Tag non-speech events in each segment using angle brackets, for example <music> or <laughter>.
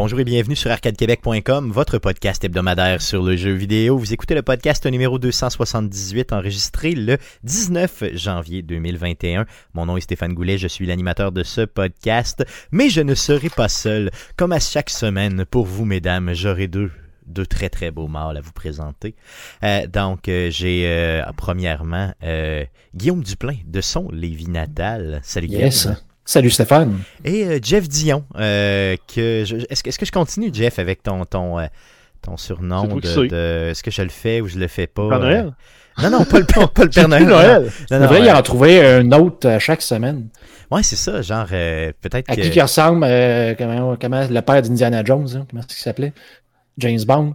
Bonjour et bienvenue sur arcadequebec.com, votre podcast hebdomadaire sur le jeu vidéo. Vous écoutez le podcast numéro 278 enregistré le 19 janvier 2021. Mon nom est Stéphane Goulet, je suis l'animateur de ce podcast, mais je ne serai pas seul. Comme à chaque semaine, pour vous mesdames, j'aurai deux deux très très beaux mâles à vous présenter. Euh, donc, euh, j'ai euh, premièrement euh, Guillaume Duplain de son Lévis Natal. Salut Yes. Guillaume. Salut Stéphane. Et euh, Jeff Dion. euh, que est-ce, que, je continue, Jeff, avec ton, ton, euh, ton surnom de, de- Est-ce que je le fais ou je le fais pas? Père euh, Noël? Non, non, pas le, pas, pas le <laughs> Père Noël. Non, non, euh, en trouver un autre à chaque semaine. ouais, c'est ça. Genre, euh, peut-être À que. qui qui ressemble, euh, comment, comment le père d'Indiana Jones, hein, comment est-ce qu'il s'appelait? James Bond.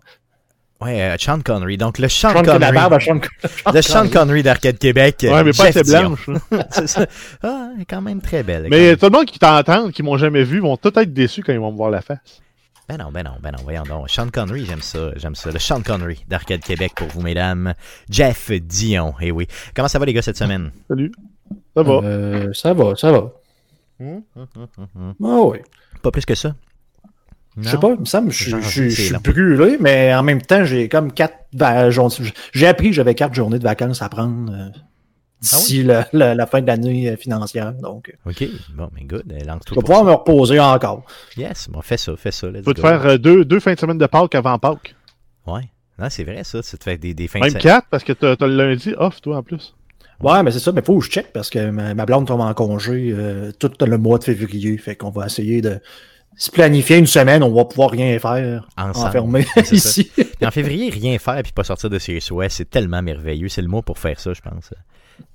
Ouais, euh, Sean Connery. Donc, le Sean, Sean Connery. la barbe à Sean, Sean le Sean Connery d'Arcade Québec. Ouais, mais pas Jeff assez Dion. blanche. là. <laughs> C'est ça. Ah, elle est quand même très belle. Mais tout le monde qui t'entend, qui m'ont jamais vu, vont tout être déçus quand ils vont me voir la face. Ben non, ben non, ben non, voyons donc. Sean Connery, j'aime ça, j'aime ça. Le Sean Connery d'Arcade Québec pour vous, mesdames. Jeff Dion, eh oui. Comment ça va, les gars, cette semaine? Salut. Ça va. Euh, ça va, ça va. Hum, hum, hum. Ah oui. Pas plus que ça? Je sais pas, il me semble, je, je- je suis brûlé, mais en même temps, j'ai comme quatre journées- J'ai appris que j'avais quatre journées de vacances à prendre euh, d'ici la, la- la fin de l'année euh, financière. Donc, euh, OK, bon, mais good. euh, je vais pour pouvoir ça. me reposer encore. Yes, bon, fais ça, fais ça. Tu peux te faire euh, deux, deux fins de semaine de Pâques avant Pâques. Ouais. Non, c'est vrai, ça. Tu te fais des, des fins de Même semaine. quatre, parce que t'as t'as le lundi off, toi, en plus. Ouais, mais c'est ça, mais faut que je check parce que ma, ma blonde tombe en congé euh, tout le mois de février. Fait qu'on va essayer de se planifier une semaine, on va pouvoir rien faire enfermé <laughs> ici. Puis en février, rien faire puis pas sortir de ses souhaits, c'est tellement merveilleux. C'est le mot pour faire ça, je pense.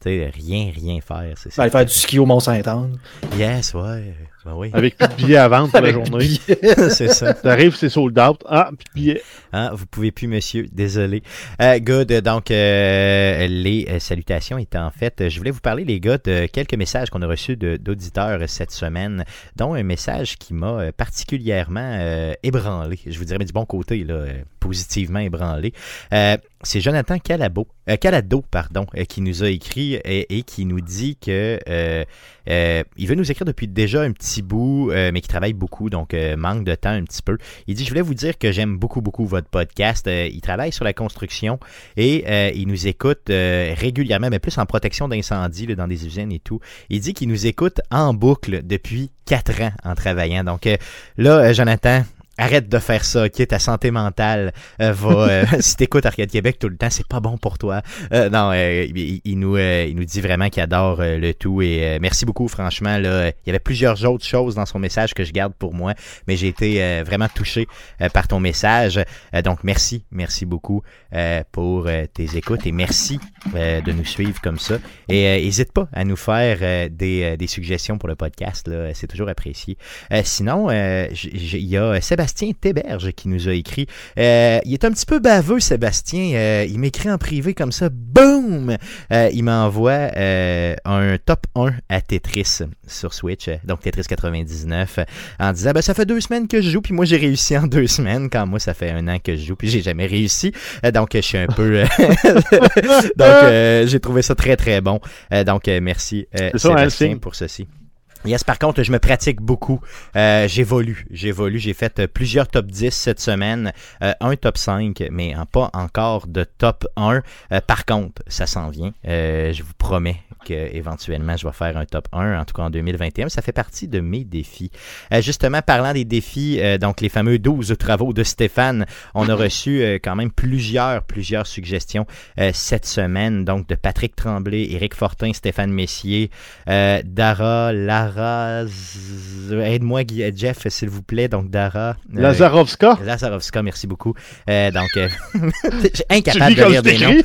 Tu sais, rien, rien faire. C'est aller faire du ski au Mont-Saint-Anne. Yes, ouais. Ben oui, Avec plus de billets à vendre pour la journée. <laughs> c'est ça. T'arrives, c'est sold out. Ah, plus de billets. Hein, vous pouvez plus, monsieur. Désolé. Euh, good. Donc, euh, les euh, salutations étant en fait, je voulais vous parler, les gars, de quelques messages qu'on a reçus de- d'auditeurs cette semaine, dont un message qui m'a particulièrement euh, ébranlé. Je vous dirais, mais du bon côté, là, euh, positivement ébranlé. Euh, c'est Jonathan Calabo, euh, Calado, pardon, euh, qui nous a écrit et, qui nous dit que il veut nous écrire depuis déjà un petit bout, mais qui travaille beaucoup, donc manque de temps un petit peu. Il dit, je voulais vous dire que j'aime beaucoup, beaucoup votre podcast. Il travaille sur la construction et il nous écoute régulièrement, mais plus en protection d'incendie dans des usines et tout. Il dit qu'il nous écoute en boucle depuis quatre ans en travaillant. Donc là, Jonathan, Arrête de faire ça, ok? Ta santé mentale euh, va. euh, <laughs> si t'écoutes Arcade Québec tout le temps, c'est pas bon pour toi. Euh, non, euh, il, il nous, euh, il nous dit vraiment qu'il adore le tout et merci beaucoup, franchement. Là, il y avait plusieurs autres choses dans son message que je garde pour moi, mais j'ai été vraiment touché par ton message. Donc, merci, merci beaucoup pour tes écoutes et merci de nous suivre comme ça. Et n'hésite pas à nous faire des, des suggestions pour le podcast, là, c'est toujours apprécié. Sinon, il y a Sébastien Théberge qui nous a écrit. Euh, il est un petit peu baveux, Sébastien. Euh, il m'écrit en privé comme ça. Boum! Euh, il m'envoie un top 1 à Tetris sur Switch, donc Tetris 99, euh, en disant ben, ça fait deux semaines que je joue, puis moi j'ai réussi en deux semaines, quand moi ça fait un an que je joue, puis j'ai jamais réussi. Donc je suis un peu. <laughs> donc j'ai trouvé ça très très bon. Donc merci ça, hein, Sébastien pour ceci. Yes, par contre, je me pratique beaucoup. Euh, j'évolue, j'évolue. J'ai fait euh, plusieurs top 10 cette semaine, euh, un top 5, mais pas encore de top 1. Euh, par contre, ça s'en vient. Je vous promets que éventuellement je vais faire un top 1, en tout cas en 2021. Ça fait partie de mes défis. Euh, justement, parlant des défis, euh, donc les fameux 12 travaux de Stéphane, on a <laughs> reçu euh, quand même plusieurs, plusieurs suggestions cette semaine. Donc de Patrick Tremblay, Éric Fortin, Stéphane Messier, Dara, Lara, aide-moi Guy- Jeff, s'il vous plaît. Donc Dara. Lazarovska? Lazarovska, merci beaucoup. Donc, <laughs> <laughs> incapable de lire des noms.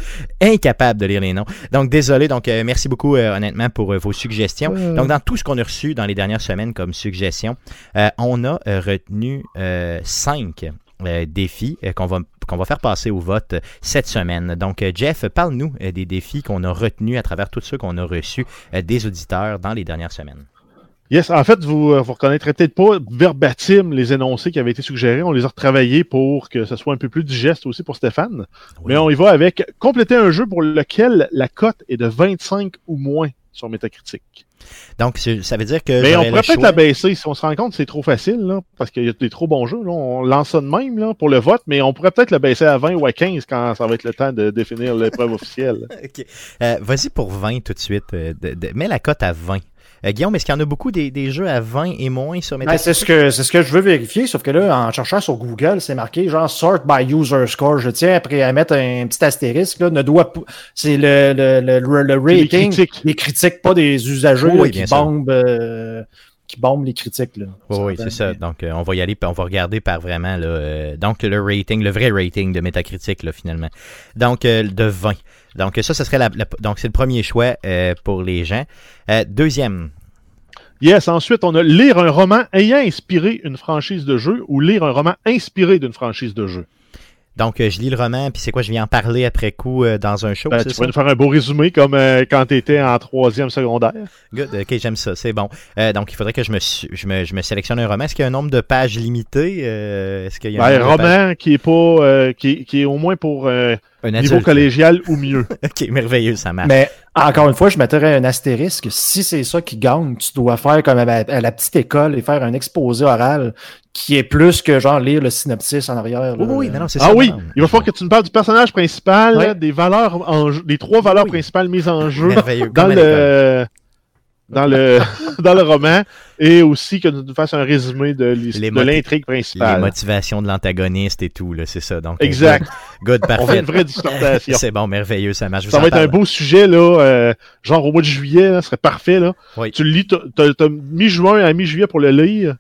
Incapable de lire les noms. Donc, désolé. Donc, merci beaucoup, euh, honnêtement, pour euh, vos suggestions. Donc, dans tout ce qu'on a reçu dans les dernières semaines comme suggestions, euh, on a retenu cinq défis qu'on va qu'on va faire passer au vote cette semaine. Donc, Jeff, parle-nous des défis qu'on a retenus à travers tous ceux qu'on a reçus des auditeurs dans les dernières semaines. Yes, en fait, vous ne reconnaîtrez peut-être pas verbatim les énoncés qui avaient été suggérés. On les a retravaillés pour que ce soit un peu plus digeste aussi pour Stéphane. Mais on y va avec compléter un jeu pour lequel la cote est de 25 ou moins sur Metacritic. Donc, ça veut dire que. Mais on pourrait peut-être la baisser si on se rend compte c'est trop facile, là, parce qu'il y a des trop bons jeux. Là. On lance ça de même là, pour le vote, mais on pourrait peut-être la baisser à 20 ou à 15 quand ça va être le temps de définir l'épreuve officielle. <laughs> OK. Euh, vas-y pour 20 tout de suite. Euh, mets la cote à 20. Euh, Guillaume, est-ce qu'il y en a beaucoup des, des, jeux à 20 et moins sur Metacritic? c'est ce que c'est ce que je veux vérifier, sauf que là, en cherchant sur Google, c'est marqué genre sort by user score. Je tiens après à mettre un petit astérisque là, ne doit c'est le, le, le, le, rating des critiques. pas des usagers qui bombent euh, qui bombent les critiques. Là, oui, c'est ça. Donc, euh, on va y aller, on va regarder par vraiment là, donc le rating, le vrai rating de Metacritic là, finalement. Donc de 20. Donc ça, ce serait la, donc c'est le premier choix euh, pour les gens. Euh, deuxième. Yes, ensuite, on a lire un roman ayant inspiré une franchise de jeu ou lire un roman inspiré d'une franchise de jeu. Donc, euh, je lis le roman, puis c'est quoi, je viens en parler après coup euh, dans un show. Ben, tu pourrais nous faire un beau résumé comme euh, quand tu étais en troisième secondaire. Good, ok, j'aime ça, c'est bon. donc, il faudrait que je me, je me, je me sélectionne un roman. Est-ce qu'il y a un nombre de pages limité Est-ce qu'il y a un, ben, roman qui est pas, qui, qui, est au moins pour un niveau collégial ou mieux. <laughs> ok, merveilleux, ça marche. Mais encore une fois, je mettrais un astérisque. Si c'est ça qui gagne, tu dois faire comme à la petite école et faire un exposé oral qui est plus que genre lire le synopsis en arrière. Oui, oui, non, c'est ah ça. Ah oui, il va falloir que tu nous parles du personnage principal, des valeurs en des trois valeurs principales mises en jeu dans le dans le <laughs> dans le roman et aussi que tu nous fasses un résumé de l'intrigue principale. Les motivations de l'antagoniste et tout, là, c'est ça. Donc, exact. Good, parfait. On fait une vraie dissertation. <laughs> c'est bon, merveilleux, ça marche. Ça va être un beau sujet, là, euh, genre au mois de juillet, là, ce serait parfait, là. Tu le lis, t'as mi-juin à mi-juillet pour le lire.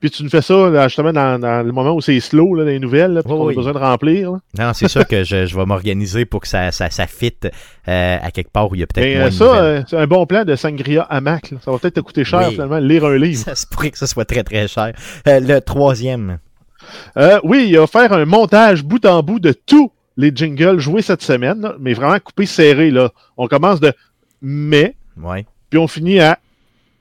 Puis tu nous fais ça justement dans, le moment où c'est slow là, dans les nouvelles, là, puis on a besoin de remplir. Non, c'est sûr que je, je vais m'organiser pour que ça, ça, ça fitte euh, à quelque part où il y a peut-être moins ça, euh, c'est un bon plan de Sangria à Mac. Ça va peut-être te coûter cher finalement lire un livre. Ça se pourrait que ça soit très très cher. Euh, le troisième. oui, il va faire un montage bout en bout de tous les jingles joués cette semaine, mais vraiment coupé serré. Là. On commence de mais, ouais. puis on finit à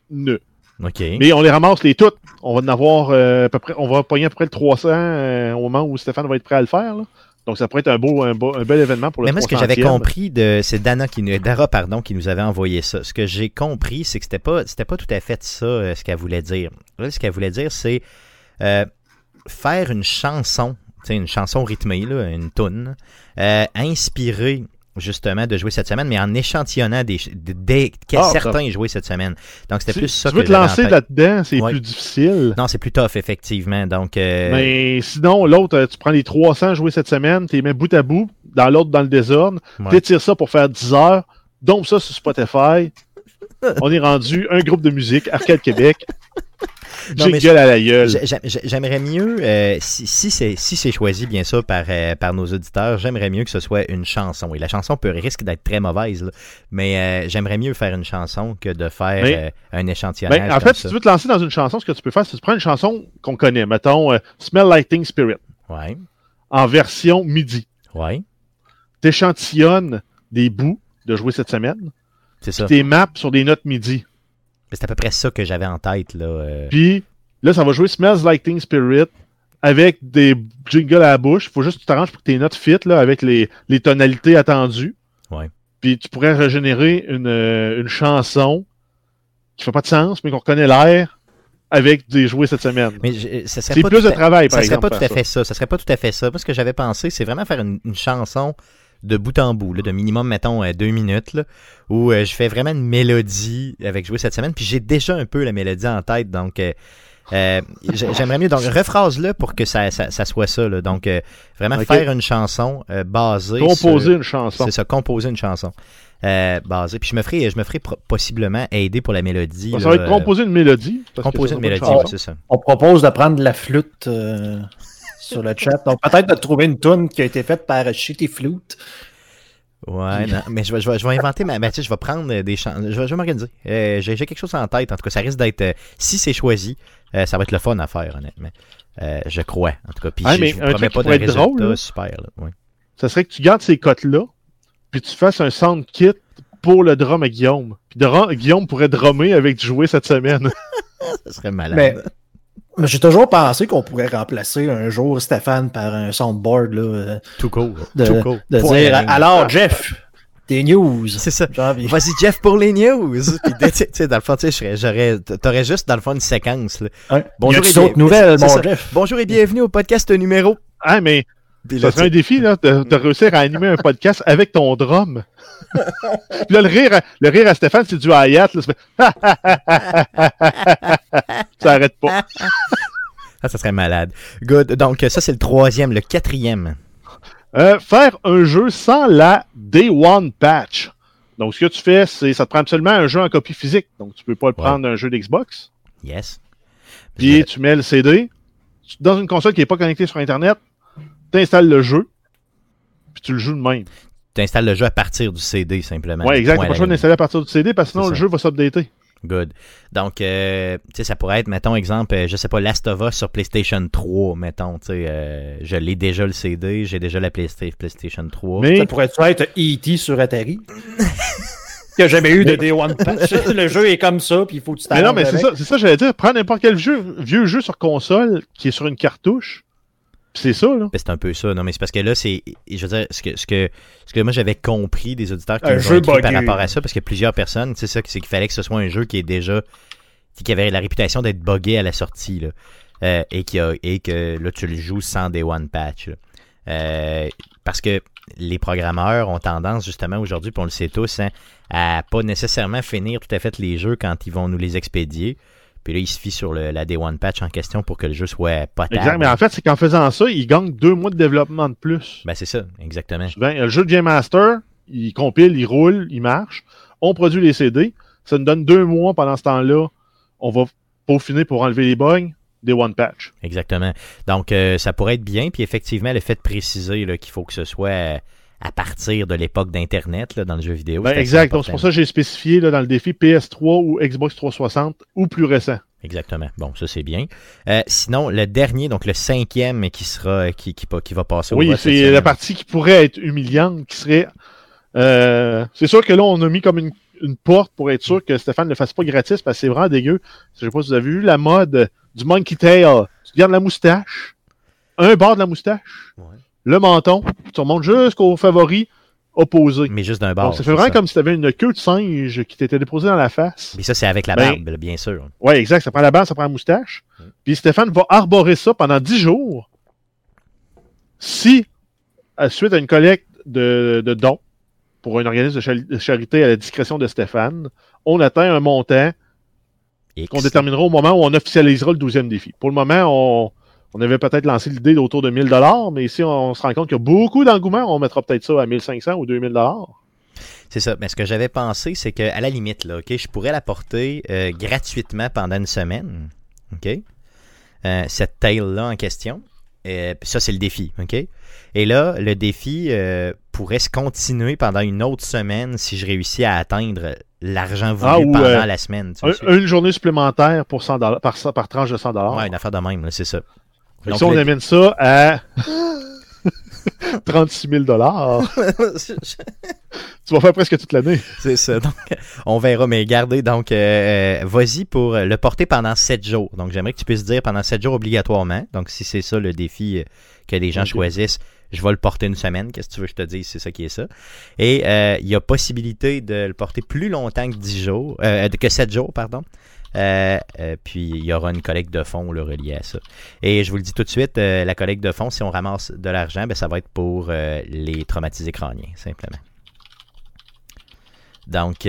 ne. Okay. Mais on les ramasse les toutes. On va en avoir euh, à peu près, on va pogner à peu près le 300 euh, au moment où Stéphane va être prêt à le faire. Là. Donc ça pourrait être un beau, un, beau, un bel événement pour le Mais moi, ce que j'avais compris de, c'est Dana qui nous, Dara pardon, qui nous avait envoyé ça. Ce que j'ai compris, c'est que c'était pas, c'était pas tout à fait ça euh, ce qu'elle voulait dire. Là, ce qu'elle voulait dire, c'est faire une chanson, une chanson rythmée, là, une tune, inspirée justement de jouer cette semaine, mais en échantillonnant des, des, ah, certains jouer cette semaine. Donc c'était plus ça. Tu veux te lancer là-dedans, c'est plus difficile? Non, c'est plus tough effectivement. Donc. Euh, mais sinon, l'autre, euh, tu prends les 300 joués cette semaine, tu les mets bout à bout, dans l'autre dans le désordre, tu tires ça pour faire 10 heures, donc ça sur Spotify. <laughs> On est rendu un groupe de musique, Arcade Québec. J'ai à la gueule. J'aimerais mieux, euh, si, si c'est choisi bien sûr par, euh, par nos auditeurs, j'aimerais mieux que ce soit une chanson. Et la chanson peut risque d'être très mauvaise, mais euh, j'aimerais mieux faire une chanson que de faire un échantillonnage. Ben, en fait, si tu veux te lancer dans une chanson, ce que tu peux faire, c'est que tu prends une chanson qu'on connaît, mettons Smell Lighting Spirit. Ouais. En version MIDI. Ouais. T'échantillonnes des bouts de jouer cette semaine. C'est ça. Tes maps sur des notes MIDI. C'est à peu près ça que j'avais en tête. Là, euh. Puis là, ça va jouer Smells Like Teen Spirit avec des jingles à la bouche. Il faut juste que tu t'arranges pour que tes notes fit là, avec les, les tonalités attendues. Ouais. Puis tu pourrais régénérer une, euh, une chanson qui fait pas de sens, mais qu'on reconnaît l'air avec des jouets cette semaine. Mais c'est plus de travail, par ça exemple. Ça serait pas tout à fait ça. Ça serait pas tout à fait ça. Moi, ce que j'avais pensé, c'est vraiment faire une, une chanson de bout en bout, de minimum, mettons, euh, deux minutes, où euh, je fais vraiment une mélodie avec jouer cette semaine. Puis j'ai déjà un peu la mélodie en tête, donc euh, j'aimerais mieux. Donc, rephrase-le pour que ça, ça, soit ça. Donc, vraiment faire une chanson basée. Composer une chanson. C'est ça, composer une chanson. basée. Puis je me ferai, je me ferai possiblement aider pour la mélodie. Ça va être composer une mélodie. Composer une mélodie, c'est ça. On propose de prendre la flûte sur le chat. Donc peut-être de trouver une tune qui a été faite par Shitty Flute. Ouais, non, mais je vais, je, vais, je vais inventer ma. Ben, je vais prendre des chansons. Je vais, je vais m'organiser. Euh, j'ai, quelque chose en tête. En tout cas, ça risque d'être. Euh, si c'est choisi, euh, ça va être le fun à faire, honnêtement. je crois. En tout cas, puis mais je, promets pas de résultat drôle, super. Là, Ça serait que tu gardes ces cotes-là, puis tu fasses un sound kit pour le drum à Guillaume. Puis Guillaume pourrait drummer avec du jouet cette semaine. <laughs> ça serait malade. Mais j'ai toujours pensé qu'on pourrait remplacer un jour Stéphane par un soundboard. Là, Tout cool. De, Tout cool. de dire Alors, Jeff, Des news. C'est ça. Vas-y, Jeff, pour les news. Puis, tu sais, dans le fond, tu j'aurais, t'aurais juste, dans le fond, une séquence. Là. Bonjour et nouvelles, Jeff? Bonjour et bienvenue au podcast numéro. Ah, mais ça serait un défi, là, de, de, réussir à animer un podcast avec ton drum. Puis <laughs> là, le rire, le rire à Stéphane, c'est du Hayat. Là, <laughs> ça arrête pas. <laughs> Ah, ça serait malade. Good. Donc, ça, c'est le troisième. Le quatrième. Euh, faire un jeu sans la Day One Patch. Donc, ce que tu fais, c'est ça te prend absolument un jeu en copie physique. Donc, tu peux pas le prendre d'un jeu d'Xbox. Yes. Puis, tu mets le CD. Dans une console qui n'est pas connectée sur Internet, tu installes le jeu. Puis, tu le joues de même. Tu installes le jeu à partir du CD, simplement. Oui, exact. Tu pas besoin d'installer à partir du CD parce que sinon, le jeu va s'updater. Good. Donc, euh, tu sais, ça pourrait être, mettons, exemple, euh, je sais pas, Last of Us sur PlayStation 3, mettons, tu sais, euh, je l'ai déjà le CD, j'ai déjà la PlayStation 3. Mais... Ça pourrait être E.T. sur Atari? <laughs> qu'il n'y a jamais eu de Day One Patch. le jeu est comme ça, puis il faut que tu Mais non, mais c'est ça, c'est ça, j'allais dire. Prends n'importe quel jeu, vieux jeu sur console qui est sur une cartouche, c'est ça, là. Ben, c'est un peu ça. Non, mais c'est parce que là, c'est. Je veux dire, ce que, ce que, ce que moi j'avais compris des auditeurs qui ont écrit par rapport à ça, parce que plusieurs personnes, c'est ça, c'est qu'il fallait que ce soit un jeu qui est déjà. qui avait la réputation d'être buggé à la sortie, là. Euh, et, qui a, et que là, tu le joues sans des one patch. Euh, parce que les programmeurs ont tendance, justement, aujourd'hui, puis on le sait tous, hein, à pas nécessairement finir tout à fait les jeux quand ils vont nous les expédier. Puis là, il se fie sur le, la Day One Patch en question pour que le jeu soit potable. Exact, mais en fait, c'est qu'en faisant ça, il gagne deux mois de développement de plus. Ben, c'est ça, exactement. le jeu de Game Master, il compile, il roule, il marche. On produit les CD. Ça nous donne deux mois pendant ce temps-là. On va peaufiner pour enlever les bugs. Day One Patch. Exactement. Donc, euh, ça pourrait être bien. Puis effectivement, le fait de préciser qu'il faut que ce soit à partir de l'époque d'Internet dans le jeu vidéo. Ben, exact. Donc, c'est pour ça que j'ai spécifié là, dans le défi PS3 ou Xbox 360 ou plus récent. Exactement. Bon, ça c'est bien. Euh, sinon, le dernier, donc le cinquième qui sera qui, qui, qui va passer Oui, c'est la partie qui pourrait être humiliante, qui serait. Euh, c'est sûr que là, on a mis comme une, une, porte pour être sûr que Stéphane ne le fasse pas gratis parce que c'est vraiment dégueu. Je sais pas si vous avez vu la mode du Monkey Tail. Tu gardes la moustache, un bord de la moustache. Ouais le menton, tu remontes jusqu'au favori opposé. Mais juste d'un bord. Donc, ça fait vraiment comme si tu avais une queue de singe qui t'était déposée dans la face. Mais ça, c'est avec la ben, barbe, bien sûr. Oui, exact. Ça prend la barbe, ça prend la moustache. Puis Stéphane va arborer ça pendant 10 jours. Si, à suite à une collecte de, dons pour un organisme de charité à la discrétion de Stéphane, on atteint un montant qu'on déterminera au moment où on officialisera le 12e défi. Pour le moment, on, on avait peut-être lancé l'idée d'autour de 1000 dollars, mais ici, on se rend compte qu'il y a beaucoup d'engouement. On mettra peut-être ça à 1500 ou 2000 dollars. C'est ça. Mais ce que j'avais pensé, c'est qu'à la limite, là, je pourrais l'apporter euh, gratuitement pendant une semaine. OK? Euh, cette tail-là en question. Euh, ça, c'est le défi. OK? Et là, le défi pourrait se continuer pendant une autre semaine si je réussis à atteindre l'argent voulu ah, pendant la semaine. une journée supplémentaire pour 100 par, par tranche de 100 Ouais, une affaire de même, c'est ça. Donc, si on amène ça à <laughs> 36 000 tu vas faire presque toute l'année. C'est ça. Donc, on verra. Mais gardez, donc, euh, vas-y pour le porter pendant 7 jours. Donc, j'aimerais que tu puisses dire pendant 7 jours obligatoirement. Donc, si c'est ça le défi euh, que les gens choisissent, je vais le porter une semaine. Qu'est-ce que tu veux que je te dise? C'est ça qui est ça. Et euh, il y a possibilité de le porter plus longtemps que 10 jours, que 7 jours, pardon. Euh, euh, puis il y aura une collecte de fonds le relié à ça. Et je vous le dis tout de suite, euh, la collecte de fonds, si on ramasse de l'argent, ben, ça va être pour les traumatisés crâniens, simplement. Donc,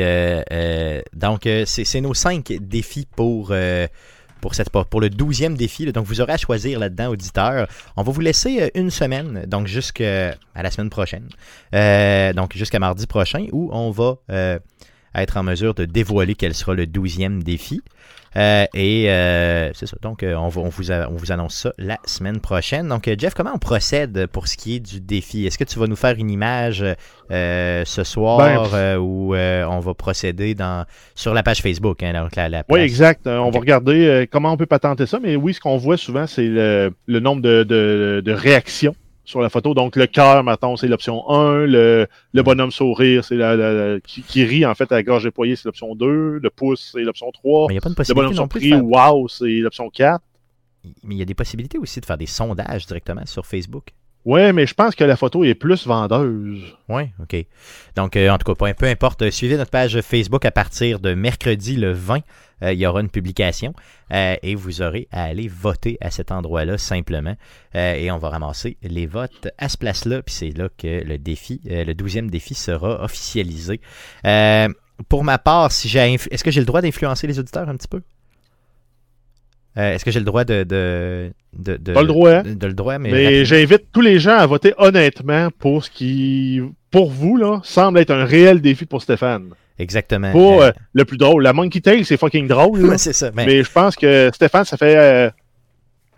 donc c'est nos cinq défis pour pour, cette, pour le douzième défi. Donc, vous aurez à choisir là-dedans, auditeur. On va vous laisser une semaine, donc jusqu'à la semaine prochaine. donc, jusqu'à mardi prochain, où on va être en mesure de dévoiler quel sera le douzième défi. Euh, et euh, c'est ça. Donc, euh, on, vous on, vous annonce ça la semaine prochaine. Donc, Jeff, comment on procède pour ce qui est du défi? Est-ce que tu vas nous faire une image ce soir ben, ou on va procéder dans, sur la page Facebook? Hein, donc la, Oui, exact. On va regarder comment on peut patenter ça. Mais oui, ce qu'on voit souvent, c'est le, nombre de réactions sur la photo. Donc, le cœur, maintenant, c'est l'option 1. Le, le, bonhomme sourire, c'est la, qui, rit, en fait, à la gorge déployée, c'est l'option 2. Le pouce, c'est l'option 3. Mais il n'y a pas de possibilité. Le bonhomme surpris, wow, c'est l'option 4. Mais il y a des possibilités aussi de faire des sondages directement sur Facebook. Ouais, mais je pense que la photo est plus vendeuse. Oui, OK. Donc, euh, en tout cas, peu, importe, euh, suivez notre page Facebook à partir de mercredi le 20. Euh, il y aura une publication et vous aurez à aller voter à cet endroit-là simplement. et on va ramasser les votes à ce place-là. Puis c'est là que le défi, le douzième défi sera officialisé. pour ma part, si j'ai est-ce que j'ai le droit d'influencer les auditeurs un petit peu? Euh, est-ce que j'ai le droit de. de, de, de Pas le droit. De, le droit, mais. Mais j'invite tous les gens à voter honnêtement pour ce qui, pour vous, là, semble être un réel défi pour Stéphane. Exactement. Pour euh, le plus drôle. La Monkey Tail, c'est fucking drôle. <laughs> c'est ça. Mais... je pense que Stéphane, ça fait. Euh,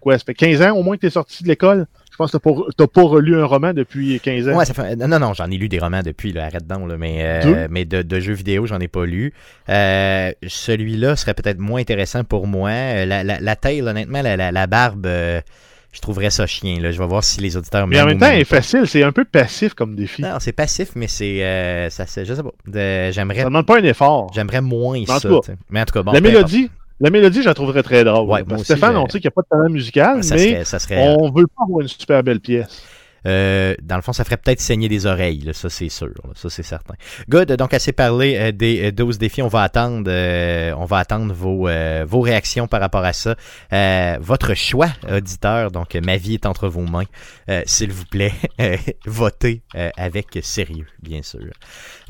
quoi, ça fait 15 ans au moins que tu es sorti de l'école? Je pense que tu n'as pas, relu un roman depuis 15 ans. Ouais, ça fait, non, non, j'en ai lu des romans depuis, là, arrête donc, là, mais, euh, mais de, de, jeux vidéo, j'en ai pas lu. Euh, celui-là serait peut-être moins intéressant pour moi. Euh, la, la, la taille, honnêtement, la, la, barbe, je trouverais ça chien. Là. Je vais voir si les auditeurs Mais en même temps, c'est facile, c'est un peu passif comme défi. Non, c'est passif, mais c'est. ça, je sais pas. j'aimerais. Ça demande pas un effort. J'aimerais moins ça. mais en tout cas, bon. La mélodie, la mélodie, je la trouverais très drôle. Stéphane, on sait qu'il n'y a pas de talent musical, mais on veut pas avoir une super belle pièce. Euh, dans le fond, ça ferait peut-être saigner des oreilles, ça c'est sûr, ça c'est certain. Good, donc assez parlé euh, des 12 euh, défis, on va attendre, on va attendre vos, vos réactions par rapport à ça. votre choix, auditeur, donc ma vie est entre vos mains. S'il vous plaît, votez avec sérieux, bien sûr.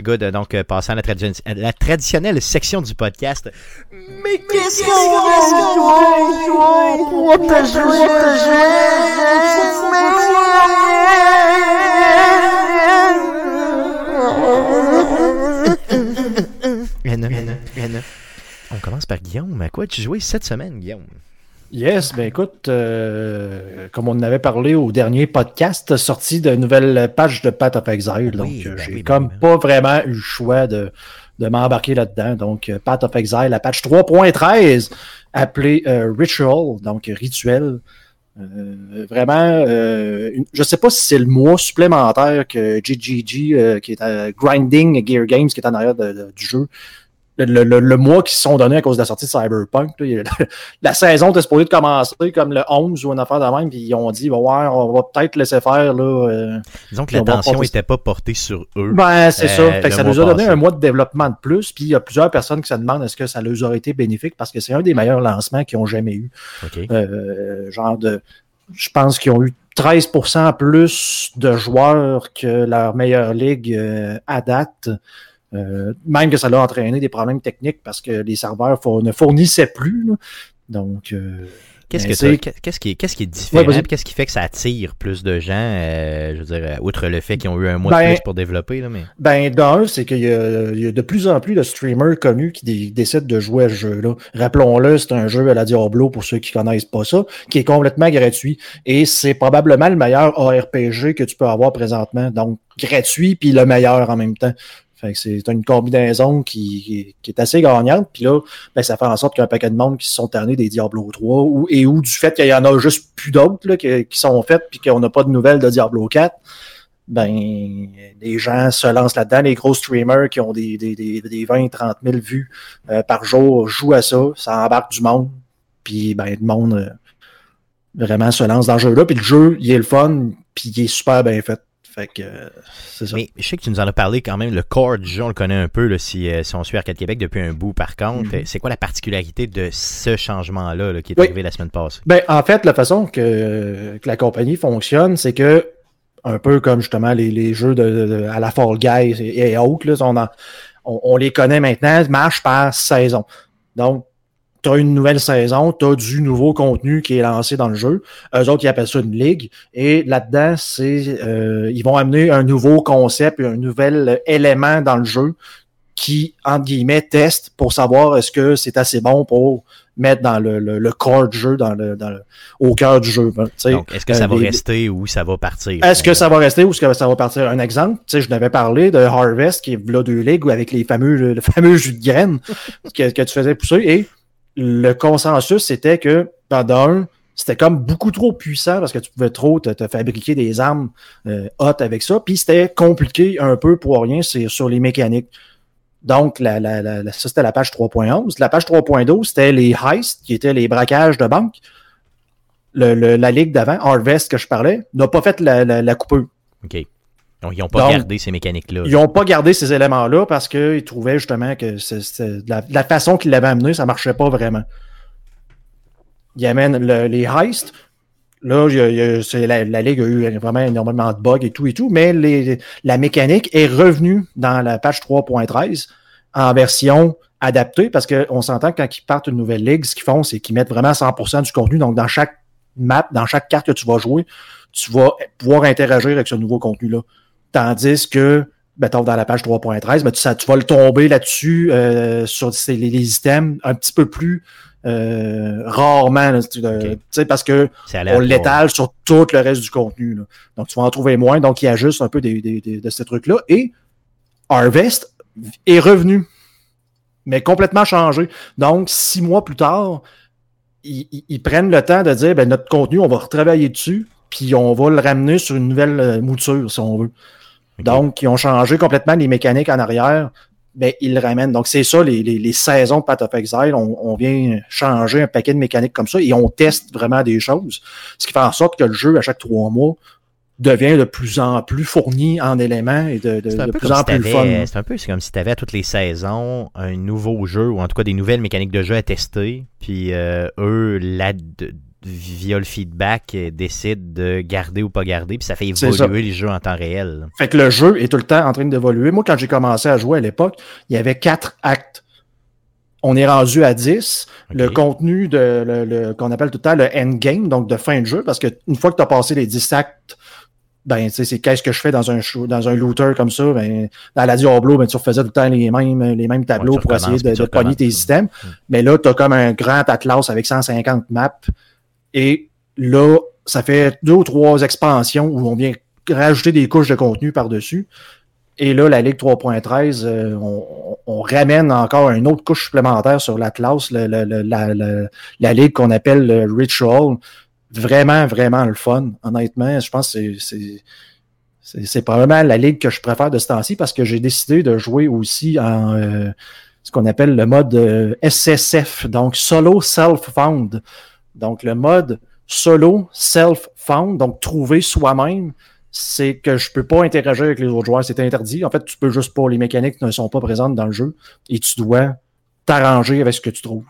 Good, donc passons à la, la traditionnelle section du podcast. Mais qu'est-ce qu'on va on commence par Guillaume. À quoi tu joué cette semaine, Guillaume? Yes, ben écoute, euh, comme on en avait parlé au dernier podcast, sorti de nouvelle page de Path of Exile. donc, euh, ben j'ai ben comme ben pas vraiment eu le choix de, de m'embarquer là-dedans. Donc, euh, Path of Exile, la patch 3.13, appelée Ritual, donc rituel. Euh, vraiment, euh, je sais pas si c'est le mois supplémentaire que GGG, euh, qui est à Grinding Gear Games, qui est en arrière du jeu, le, le, mois qui se sont donnés à cause de la sortie de Cyberpunk. <laughs> la saison était supposée de commencer comme le 11 ou une affaire de même, puis ils ont dit, ouais, on va peut-être laisser faire. Là, euh, Disons que l'attention n'était pas portée sur eux. Ben, c'est ça. Euh, ça nous a donné un mois de développement de plus, puis il y a plusieurs personnes qui se demandent est-ce que ça leur aurait été bénéfique? Parce que c'est un des meilleurs lancements qu'ils ont jamais eu. Euh, genre de. Je pense qu'ils ont eu 13% plus de joueurs que leur meilleure ligue à date. Euh, même que ça l'a entraîné des problèmes techniques parce que les serveurs ne fournissaient plus. Donc, euh, Qu'est-ce, que qu'est-ce, qui est, qu'est-ce qui est différent? qu'est-ce qui fait que ça attire plus de gens? Euh, je veux dire, outre le fait qu'ils ont eu un mois de ben, plus pour développer. Là, mais... Ben, d'un, c'est qu'il y a, il y a, de plus en plus de streamers connus qui décident de jouer à ce jeu-là. Rappelons-le, c'est un jeu à la Diablo pour ceux qui connaissent pas ça, qui est complètement gratuit. Et c'est probablement le meilleur ARPG que tu peux avoir présentement. Donc, gratuit puis le meilleur en même temps. C'est une combinaison qui, qui, est assez gagnante. Puis là, ben, ça fait en sorte qu'il y a un paquet de monde qui se sont tannés des Diablo 3 ou, et ou du fait qu'il y en a juste plus d'autres qui, qui, sont faites puis qu'on n'a pas de nouvelles de Diablo 4. Ben, les gens se lancent là-dedans. Les gros streamers qui ont des, des, des, des 20, 30 000 vues euh, par jour jouent à ça. Ça embarque du monde. Puis, ben, le monde euh, vraiment se lance dans le jeu-là. Puis le jeu, il est le fun. Puis il est super bien fait. Mais je sais que tu nous en as parlé quand même. Le corps du jeu, on le connaît un peu là, si, euh, si, on suit Arcade Québec depuis un bout. Par contre, mm-hmm. c'est quoi la particularité de ce changement-là qui est arrivé la semaine passée? Ben, en fait, la façon que, la compagnie fonctionne, c'est que un peu comme justement les, jeux de, à la Fall Guys et, autres, on, on, les connaît maintenant, marche par saison. Donc, tu as une nouvelle saison, tu as du nouveau contenu qui est lancé dans le jeu. Eux autres, ils appellent ça une ligue. Et là-dedans, c'est euh, ils vont amener un nouveau concept, un nouvel élément dans le jeu qui, entre guillemets, teste pour savoir est-ce que c'est assez bon pour mettre dans le, le, corps du jeu, dans le, dans au cœur du jeu. Donc, est-ce que ça euh, va rester ou ça va partir? Est-ce que ça va rester ou est-ce que ça va partir? Un exemple, tu sais, je n'avais parlé de Harvest, qui est là deux ligues, avec les fameux, le fameux jus de graines <laughs> que, que tu faisais pousser. Et le consensus, c'était que, pendant c'était comme beaucoup trop puissant parce que tu pouvais trop te, fabriquer des armes euh, hot avec ça. Puis c'était compliqué un peu pour rien sur les mécaniques. Donc, ça, c'était la page 3.11. La page 3.12, c'était les heists, qui étaient les braquages de banque. la ligue d'avant, Harvest que je parlais, n'a pas fait la, la. OK. Donc, ils n'ont pas gardé ces mécaniques-là. Ils n'ont pas gardé ces éléments-là parce qu'ils trouvaient justement que la, la, façon qu'ils l'avaient amené, ça ne marchait pas vraiment. Ils amènent les heists. Là, la, Ligue a eu vraiment énormément de bugs et tout et tout, mais la mécanique est revenue dans la page 3.13 en version adaptée parce qu'on s'entend que quand ils partent une nouvelle ligue, ce qu'ils font, c'est qu'ils mettent vraiment 100% du contenu. Donc, dans chaque map, dans chaque carte que tu vas jouer, tu vas pouvoir interagir avec ce nouveau contenu-là. Tandis que, mettons, dans la page 3.13, ben, tu, tu, vas le tomber là-dessus euh, sur les, les, items un petit peu plus euh, rarement, parce que on l'étale sur tout le reste du contenu. Donc, tu vas en trouver moins. Donc, il y a juste un peu de ces trucs-là. Et Harvest est revenu, mais complètement changé. Donc, six mois plus tard, ils, prennent le temps de dire ben, notre contenu, on va retravailler dessus, puis on va le ramener sur une nouvelle euh, mouture, si on veut. Donc, ils ont changé complètement les mécaniques en arrière ben, il le ramène. Donc, c'est ça, les, les, saisons de Path of Exile. On, vient changer un paquet de mécaniques comme ça et on teste vraiment des choses. Ce qui fait en sorte que le jeu, à chaque trois mois, devient de plus en plus fourni en éléments et de, de, plus en plus fun. C'est un peu comme si tu avais à toutes les saisons un nouveau jeu ou en tout cas des nouvelles mécaniques de jeu à tester. Puis euh, eux, là, via le feedback, décide de garder ou pas garder, puis ça fait évoluer les jeux en temps réel. Fait que le jeu est tout le temps en train d'évoluer. Moi, quand j'ai commencé à jouer à l'époque, il y avait quatre actes. On est rendu à 10. Le contenu de le, qu'on appelle tout le temps le endgame, donc de fin de jeu, parce qu'une fois que tu as passé les 10 actes, ben, c'est qu'est-ce que je fais dans un dans un looter comme ça, ben, dans la Diablo, ben, tu refaisais tout le temps les mêmes, les mêmes tableaux pour essayer de, de pogner tes items. Mais là, tu as comme un grand atlas avec 150 maps et là, ça fait deux ou trois expansions où on vient rajouter des couches de contenu par-dessus. Et là, la Ligue 3.13, euh, on, ramène encore une autre couche supplémentaire sur l'Atlas, la, la, Ligue qu'on appelle le Ritual. Vraiment, vraiment le fun. Honnêtement, je pense que c'est c'est probablement la ligue que je préfère de ce temps-ci parce que j'ai décidé de jouer aussi en euh, ce qu'on appelle le mode euh, SSF, donc Solo Self-Found. Donc, le mode solo, self-found, donc trouver soi-même, c'est que je peux pas interagir avec les autres joueurs. C'est interdit. En fait, tu peux juste pas. Les mécaniques ne sont pas présentes dans le jeu et tu dois t'arranger avec ce que tu trouves.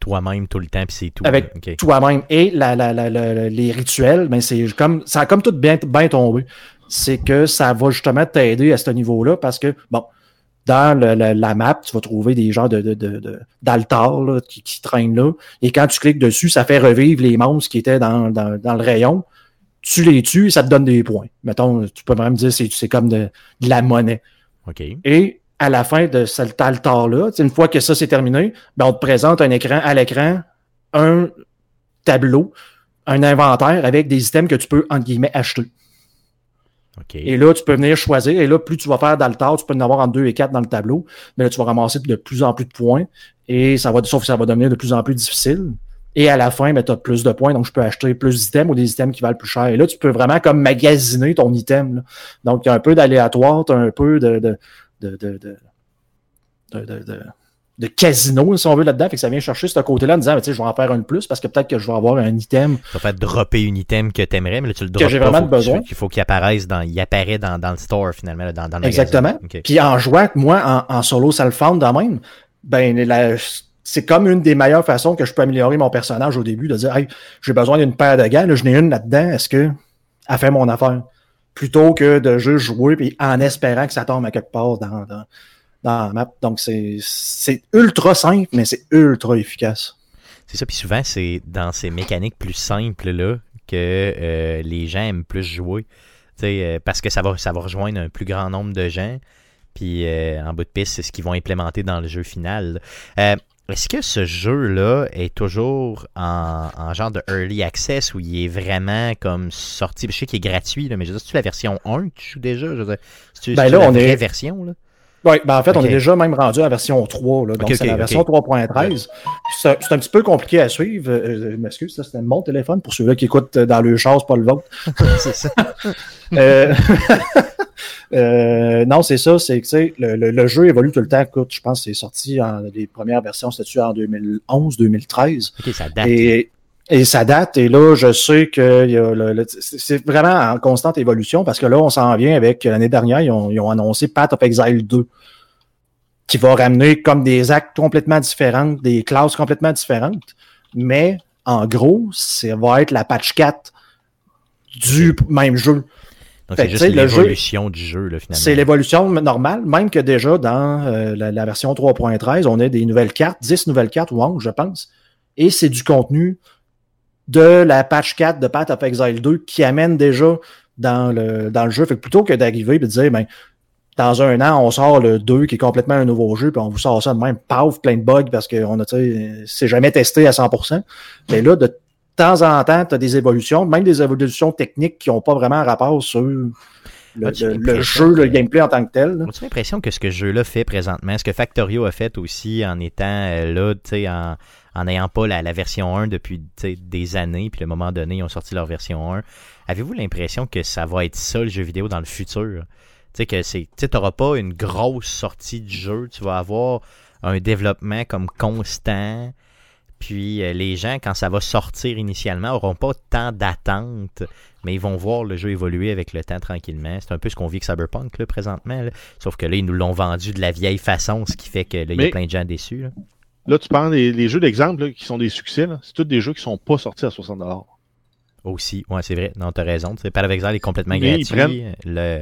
Toi-même tout le temps, puis c'est tout. Avec toi-même. Et la, la, la, les rituels, ben c'est comme ça a comme tout bien, bien tombé. C'est que ça va justement t'aider à ce niveau-là parce que, bon, dans la map, tu vas trouver des genres de, de, qui, qui, traînent là. Et quand tu cliques dessus, ça fait revivre les monstres qui étaient dans, le rayon. Tu les tues et ça te donne des points. Mettons, tu peux même dire c'est c'est comme de, la monnaie. OK. Et à la fin de cet altar-là, une fois que ça c'est terminé, ben on te présente un écran à l'écran, un tableau, un inventaire avec des items que tu peux, entre guillemets, acheter. Et là, tu peux venir choisir. Et là, plus tu vas faire d'altar, tu peux en avoir en 2 et 4 dans le tableau. Mais là, tu vas ramasser de plus en plus de points. Et ça va, sauf que ça va devenir de plus en plus difficile. Et à la fin, ben, tu as plus de points, donc je peux acheter plus d'items ou des items qui valent plus cher. Et là, tu peux vraiment comme magasiner ton item. Donc, il y a un peu d'aléatoire, tu as un peu de, de, de, de de casino, si on veut, là-dedans. Fait que ça vient chercher ce côté-là en disant, tu sais, je vais en faire un de plus parce que peut-être que je vais avoir un item. Ça fait dropper une item que t'aimerais, mais là, tu le droppes. Que j'ai vraiment besoin. Il faut qu'il apparaisse dans, il apparaît dans, dans le store, finalement, dans, dans le Exactement. Puis en jouant, moi, en, en solo self-found de même, ben, c'est comme une des meilleures façons que je peux améliorer mon personnage au début, de dire, hey, j'ai besoin d'une paire de gants, là, je n'ai une là-dedans, est-ce que, elle fait mon affaire? Plutôt que de juste jouer puis en espérant que ça tombe à quelque part dans, dans dans la map. Donc, c'est ultra simple, mais c'est ultra efficace. C'est ça, puis souvent, c'est dans ces mécaniques plus simples-là que euh, les gens aiment plus jouer. Euh, parce que ça va, ça va rejoindre un plus grand nombre de gens. Puis euh, en bout de piste, c'est ce qu'ils vont implémenter dans le jeu final. Est-ce que ce jeu-là est toujours en, genre de early access où il est vraiment comme sorti? Je sais qu'il est gratuit, là, mais je veux dire, c'est la version 1 que tu joues déjà? Je veux dire, ben là, la on vraie est... version? Là? Oui, ben en fait, on est déjà même rendu à la version 3. Là, donc, c'est la version 3.13. C'est un petit peu compliqué à suivre. Euh, je m'excuse, ça, c'était mon téléphone pour ceux-là qui écoutent dans le char, pas le vôtre. <laughs> c'est ça. euh, <laughs> euh, non, c'est ça. C'est que le, le, le, jeu évolue tout le temps. Écoute, je pense que c'est sorti en les premières versions, c'était en 2011, 2013. OK, ça date. Et Et ça date, et là, je sais que c'est vraiment en constante évolution parce que là, on s'en vient avec l'année dernière, ils ont, ils ont, annoncé Path of Exile 2, qui va ramener comme des actes complètement différents, des classes complètement différentes. Mais en gros, ça va être la patch 4 du même jeu. Donc, c'est juste l'évolution du jeu, là, finalement. C'est l'évolution normale, même que déjà dans euh, la, version 3.13, on a des nouvelles cartes, 10 nouvelles cartes ou 11, je pense. Et c'est du contenu de la patch 4 de Path of Exile 2 qui amène déjà dans le, dans le jeu. Fait que plutôt que d'arriver et de dire, ben, dans un an, on sort le 2 qui est complètement un nouveau jeu, puis on vous sort ça de même, paf, plein de bugs parce qu'on a, c'est jamais testé à 100%. Mais là, de temps en temps, tu as des évolutions, même des évolutions techniques qui n'ont pas vraiment rapport sur le, jeu, le gameplay en tant que tel. As-tu l'impression que ce que ce jeu-là fait présentement, ce que Factorio a fait aussi en étant euh, là, tu sais, en, n'ayant pas la, version 1 depuis des années, puis à un moment donné, ils ont sorti leur version 1, avez-vous l'impression que ça va être ça le jeu vidéo dans le futur? Tu sais, que c'est, tu n'auras pas une grosse sortie du jeu, tu vas avoir un développement comme constant, puis euh, les gens, quand ça va sortir initialement, n'auront pas tant d'attente, mais ils vont voir le jeu évoluer avec le temps tranquillement. C'est un peu ce qu'on vit avec Cyberpunk là, présentement. Sauf que là, ils nous l'ont vendu de la vieille façon, ce qui fait qu'il y a plein de gens déçus. Là, tu parles des jeux d'exemple qui sont des succès. C'est tous des jeux qui sont pas sortis à 60$. Aussi, ouais, c'est vrai. Non, t'as raison. Of Exile est complètement gratuit.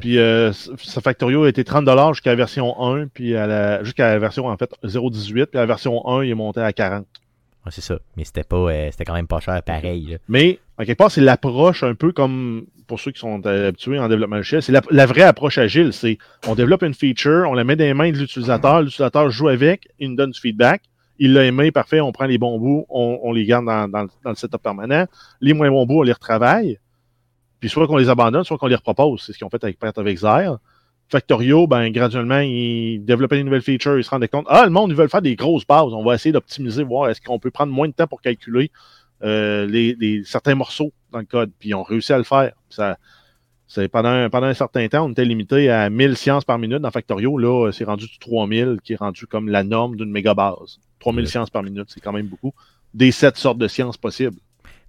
Puis euh, sa Factorio a été 30$ jusqu'à la version 1, puis jusqu'à la version en fait 0.18, puis la version 1, il est monté à 40$ c'est ça. Mais c'était pas euh, c'était quand même pas cher pareil. Mais, en quelque part, c'est l'approche un peu comme pour ceux qui sont habitués en développement logiciel, c'est la, vraie approche agile. C'est on développe une feature, on la met dans les mains de l'utilisateur, l'utilisateur joue avec, il nous donne du feedback. Il l'a aimé, parfait, on prend les bons bouts, on, les garde dans, le setup permanent. Les moins bons bouts, on les retravaille. Puis soit qu'on les abandonne, soit qu'on les repropose. C'est ce qu'ils ont fait avec Path of Exile. Factorio, ben, graduellement, ils développaient des nouvelles features, ils se rendaient compte, ah, le monde, ils veulent faire des grosses bases, on va essayer d'optimiser, voir est-ce qu'on peut prendre moins de temps pour calculer euh, les, certains morceaux dans le code, puis ils ont réussi à le faire. Ça, c'est pendant, pendant un certain temps, on était limité à 1000 sciences par minute dans Factorio. Là, c'est rendu du 3000, qui est rendu comme la norme d'une méga base. 3000 sciences par minute, c'est quand même beaucoup. Des sept sortes de sciences possibles.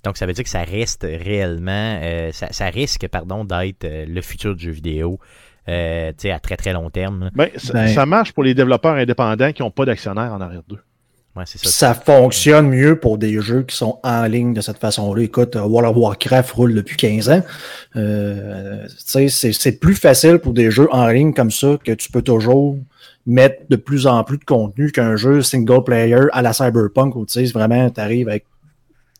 Donc, ça veut dire que ça reste réellement, euh, ça, risque, pardon, d'être euh, le futur du jeu vidéo. Euh, à très très long terme. Ben, ben, ça, marche pour les développeurs indépendants qui n'ont pas d'actionnaires en arrière d'eux. ça. fonctionne mieux pour des jeux qui sont en ligne de cette façon-là. Écoute, World of Warcraft roule depuis 15 ans. Euh, c'est plus facile pour des jeux en ligne comme ça que tu peux toujours mettre de plus en plus de contenu qu'un jeu single player à la Cyberpunk où tu sais, vraiment, tu arrives avec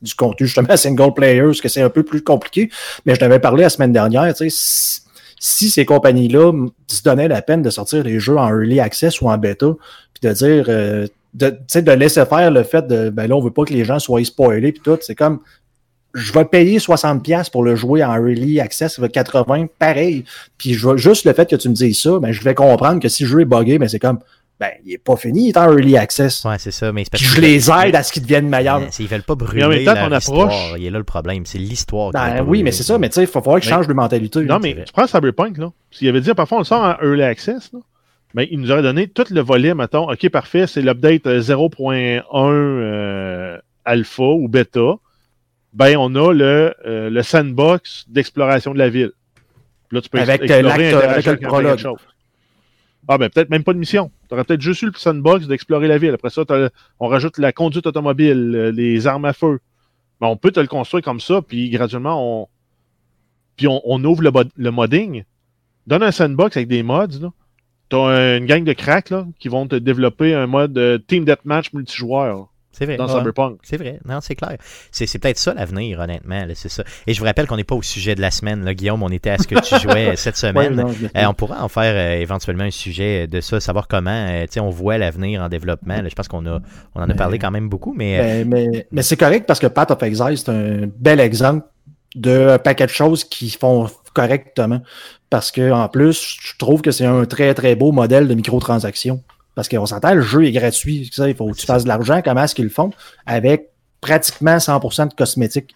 du contenu justement single player, parce que c'est un peu plus compliqué. Mais je t'avais parlé la semaine dernière, tu sais, si ces compagnies-là se donnaient la peine de sortir les jeux en early access ou en bêta, puis de dire, euh, de, de laisser faire le fait de, ben là, on veut pas que les gens soient spoilés, puis tout, c'est comme, je vais payer 60$ pour le jouer en early access, ça va 80, pareil. Puis juste le fait que tu me dises ça, ben, je vais comprendre que si le jeu est buggé, ben, c'est comme, ben, il n'est pas fini, il est en early access. Ouais, c'est ça. Mais Puis je les aide à ce qu'ils deviennent meilleurs. Ils veulent pas brûler mais en même temps, Il est là le problème, c'est l'histoire. Ben, oui, mais c'est ça, mais tu sais, il faut falloir qu'ils changent de mentalité. Non, mais tu prends Cyberpunk, là. S'il avait dit, parfois, on le sort en early access, là. Ben, il nous aurait donné tout le volet, mettons, OK, parfait, c'est l'update 0.1 euh, euh, alpha ou bêta. Ben, on a le, euh, le sandbox d'exploration de la ville. Là, tu peux avec explorer, avec le prologue. Ah, ben peut-être même pas de mission. Tu aurais peut-être juste eu le sandbox d'explorer la ville. Après ça, on rajoute la conduite automobile, euh, les armes à feu. Mais on peut te le construire comme ça, puis graduellement, on, puis on, ouvre le, modding. Donne un sandbox avec des mods. Tu as une gang de cracks là, qui vont te développer un mode euh, Team Deathmatch multijoueur. C'est vrai. Dans Cyberpunk. C'est vrai. Non, c'est clair. C'est peut-être ça l'avenir, honnêtement. C'est ça. Et je vous rappelle qu'on n'est pas au sujet de la semaine. Là, Guillaume, on était à ce que tu <laughs> jouais cette semaine. Euh, on pourra en faire euh, éventuellement un sujet de ça, savoir comment euh, on voit l'avenir en développement. je pense qu'on a on en a parlé quand même beaucoup. Mais, ben, mais, mais, c'est correct parce que Path of Exile, c'est un bel exemple de paquet de choses qui font correctement. Parce que en plus, je trouve que c'est un très très beau modèle de microtransactions. Parce qu'on s'entend, le jeu est gratuit. Ça, il faut que tu fasses de l'argent. Comment est-ce qu'ils le font? Avec pratiquement 100% de cosmétiques.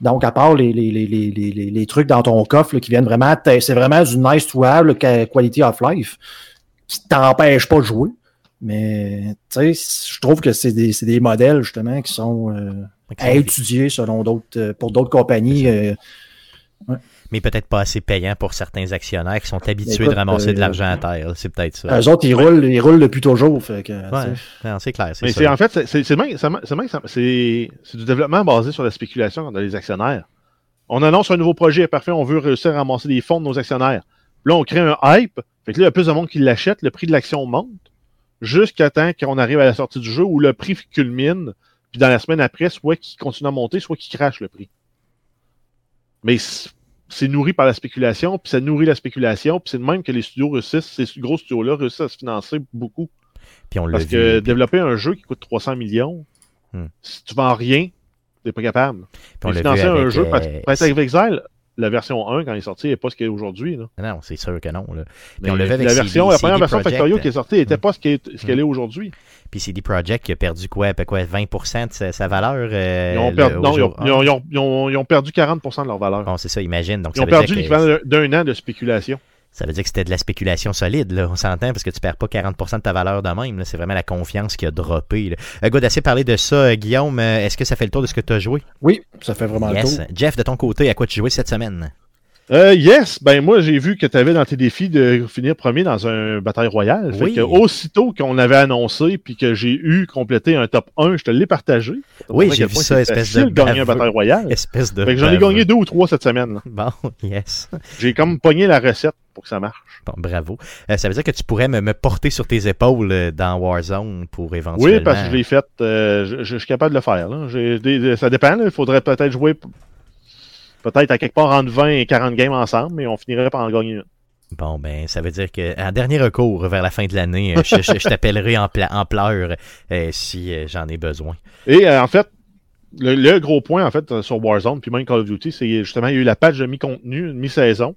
Donc, à part les, les, les, les trucs dans ton coffre qui viennent vraiment, c'est vraiment du nice to have, quality of life, qui t'empêche pas de jouer. Mais, tu sais, je trouve que c'est des, des, modèles, justement, qui sont, euh, à étudier selon d'autres, pour d'autres compagnies. Mais peut-être pas assez payant pour certains actionnaires qui sont habitués de ramasser de l'argent à terre. C'est peut-être ça. Eux autres, ils roulent, ils roulent depuis toujours. Fait que, c'est clair. Mais c'est en fait, c'est du développement basé sur la spéculation dans les actionnaires. On annonce un nouveau projet, parfait, on veut réussir à ramasser des fonds de nos actionnaires. Là, on crée un hype. Fait que là, il y a plus de monde qui l'achète, le prix de l'action monte, jusqu'à temps qu'on arrive à la sortie du jeu où le prix culmine, puis dans la semaine après, soit qu'il continue à monter, soit qu'il crache le prix. Mais c'est nourri par la spéculation, puis ça nourrit la spéculation, puis c'est de même que les studios réussissent, ces gros studios-là réussissent à se financer beaucoup. Puis on Parce que développer un jeu qui coûte 300 millions, hmm. si tu vends rien, t'es pas capable. Puis financer un jeu, euh, avec Exile, la version 1, quand il est sorti, n'est pas ce qu'elle est aujourd'hui. Non, c'est sûr que non. Là. on la, version, la première version Factorio qui est sortie n'était pas ce qu'elle est, est aujourd'hui. Puis CD Projekt qui a perdu quoi, quoi 20% de sa, valeur euh, ils, ont perdu, non, ils, ont, ils, ont, perdu 40% de leur valeur. Bon, c'est ça, imagine. Donc, ils ont perdu l'équivalent d'un an de spéculation. Ça veut dire que c'était de la spéculation solide, là. On s'entend parce que tu perds pas 40% de ta valeur de même. C'est vraiment la confiance qui a droppé. Là. Euh, God, assez parlé de ça. Euh, Guillaume, euh, est-ce que ça fait le tour de ce que tu as joué? Oui, ça fait vraiment le tour. Jeff, de ton côté, à quoi tu jouais cette semaine? Euh, yes, ben moi j'ai vu que tu avais dans tes défis de finir premier dans un bataille royale. Fait que aussitôt qu'on avait annoncé puis que j'ai eu complété un top 1, je te l'ai partagé. Oui, j'ai vu ça, espèce de gagner un bataille royale. Espèce de Fait que j'en ai gagné deux ou trois cette semaine. Bon, yes. J'ai comme pogné la recette pour que ça marche. Bon, bravo. Euh, ça veut dire que tu pourrais me, porter sur tes épaules euh, dans Warzone pour éventuellement... Oui, parce que je l'ai fait. je, suis capable de le faire. Là. ça dépend. Il faudrait peut-être jouer peut-être à quelque part entre 20 et 40 games ensemble, mais on finirait par en gagner une. Bon, ben, ça veut dire que en dernier recours, vers la fin de l'année, euh, je, t'appellerai en, en pleurs euh, si euh, j'en ai besoin. Et en fait, le, gros point en fait sur Warzone, puis même Call of Duty, c'est justement, il y a eu la page de mi-contenu, mi-saison.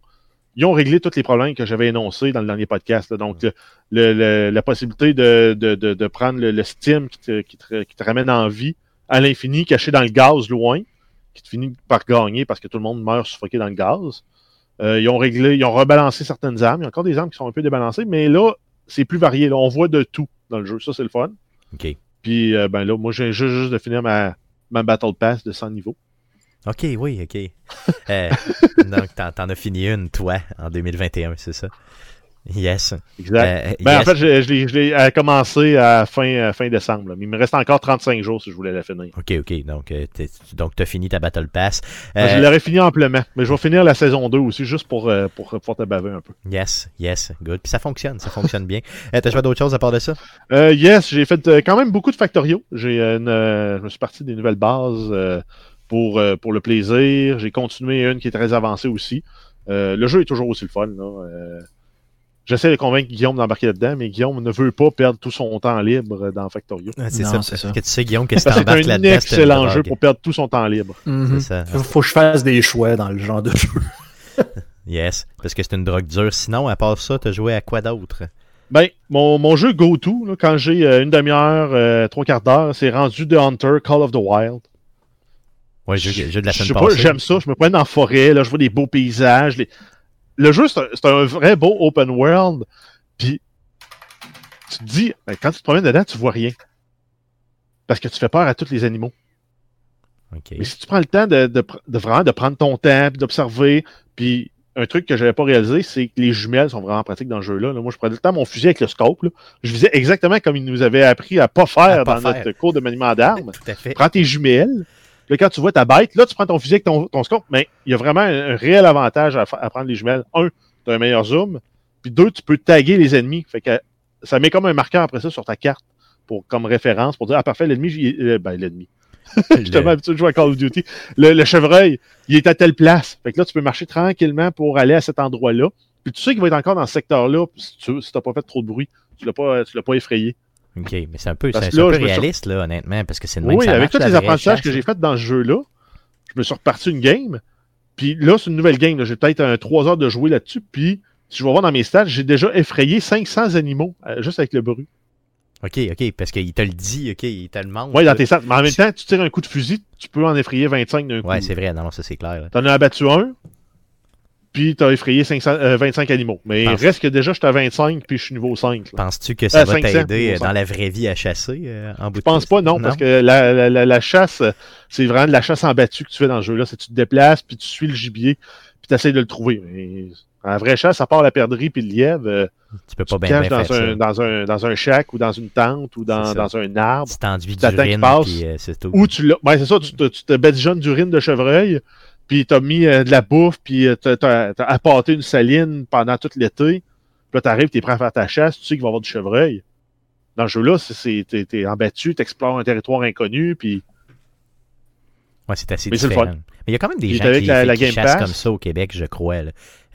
Ils ont réglé tous les problèmes que j'avais énoncés dans le dernier podcast. Donc, la possibilité de, prendre le, Steam qui te, qui te ramène en vie à l'infini, caché dans le gaz loin qui te finit par gagner parce que tout le monde meurt suffoqué dans le gaz. Euh, ils ont réglé, ils ont rebalancé certaines armes. Il y a encore des armes qui sont un peu débalancées, mais là, c'est plus varié. on voit de tout dans le jeu. Ça, c'est le fun. OK. Puis, euh, ben là, moi, j'ai juste de finir ma, ma Battle Pass de 100 niveaux. OK, oui, OK. <laughs> euh, donc, t'en as fini une, toi, en 2021, c'est ça? Yes. Exact. Euh, ben, En fait, je, l'ai commencé à fin, fin décembre. Mais il me reste encore 35 jours si je voulais la finir. OK, OK. Donc, euh, tu as fini ta Battle Pass. Ben, je l'aurais fini amplement. Mais je vais finir la saison 2 aussi, juste pour, euh, pour pouvoir te baver un peu. Yes, yes. Good. Puis ça fonctionne. Ça fonctionne bien. <laughs> T'as joué d'autres choses à part de ça? yes, j'ai fait quand même beaucoup de Factorio. J'ai je me suis parti des nouvelles bases pour, pour le plaisir. J'ai continué une qui est très avancée aussi. le jeu est toujours aussi le fun. Là. J'essaie de convaincre Guillaume d'embarquer là-dedans, mais Guillaume ne veut pas perdre tout son temps libre dans Factorio. c'est ça, c'est ça. Que tu sais, Guillaume, que si t'embarques là-dedans, c'est un excellent jeu pour perdre tout son temps libre. C'est ça. Faut que je fasse des choix dans le genre de jeu. <laughs> yes, parce que c'est une drogue dure. Sinon, à part ça, t'as joué à quoi d'autre? Ben, mon, mon jeu go-to, quand j'ai euh, une demi-heure, euh, trois quarts d'heure, c'est rendu The Hunter, Call of the Wild. Ouais, j'ai de la semaine passée. J'aime ça, je me promène en forêt, là, je vois des beaux paysages, les, le jeu, c'est un, vrai beau open world. Puis, tu te dis, ben, quand tu te promènes dedans, tu vois rien. Parce que tu fais peur à tous les animaux. Mais si tu prends le temps de, de, de vraiment de prendre ton temps, d'observer, puis un truc que j'avais pas réalisé, c'est que les jumelles sont vraiment pratiques dans le jeu-là. Moi, je prenais le temps mon fusil avec le scope. Là. Je visais exactement comme il nous avait appris à pas faire dans notre cours de maniement d'armes. Prends tes jumelles, Là, quand tu vois ta bête, là, tu prends ton physique, ton, ton scope, mais il y a vraiment un, réel avantage à, prendre les jumelles. Un, tu as un meilleur zoom. Puis deux, tu peux taguer les ennemis. Fait que ça met comme un marqueur après ça sur ta carte pour, comme référence pour dire, ah, parfait, l'ennemi, euh, ben, l'ennemi. <laughs> Justement, habitué de jouer à Call of Duty. Le, chevreuil, il est à telle place. Fait que là, tu peux marcher tranquillement pour aller à cet endroit-là. Puis tu sais qu'il va être encore dans ce secteur-là si tu n'as pas fait trop de bruit. Tu l'as pas, l'as pas effrayé. OK, mais c'est un peu, c'est un peu réaliste, là, honnêtement, parce que c'est une Oui, avec tous les apprentissages que j'ai faits dans ce jeu-là, je me suis reparti une game. Puis là, c'est une nouvelle game. J'ai peut-être un 3 heures de jouer là-dessus. Puis, si je vais voir dans mes stats, j'ai déjà effrayé 500 animaux euh, juste avec le bruit. OK, OK, parce qu'il te le dit, OK, il te le montre. Oui, dans tes stats. Mais en même temps, tu tires un coup de fusil, tu peux en effrayer 25 d'un coup. Ouais, c'est vrai, non, ça c'est clair. T'en as abattu un, puis tu as effrayé 25 animaux. Mais reste que déjà, je suis à 25, puis je suis niveau 5. Penses-tu que ça va t'aider dans la vraie vie à chasser en bout de Je pense pas, non, parce que la, la, chasse, c'est vraiment de la chasse en battu que tu fais dans ce jeu-là. C'est tu te déplaces, puis tu suis le gibier, puis tu essaies de le trouver. Mais en vrai chasse, à part la perdrix puis le lièvre, euh, tu peux pas bien, dans, un, dans, un, dans un shack ou dans une tente ou dans, dans un arbre. Tu t'enduis d'urine, puis euh, c'est tout. Ou tu ouais, c'est ça, tu te, tu te d'urine de chevreuil, puis t'as mis euh, de la bouffe, puis t'as as, apporté une saline pendant tout l'été. Puis là, t'arrives, t'es prêt à faire ta chasse, tu sais qu'il va y avoir du chevreuil. Dans ce jeu-là, t'es en battu, t'explores un territoire inconnu, puis... Ouais, c'est assez différent. Mais il y a quand même des gens qui, la, chassent comme ça au Québec, je crois.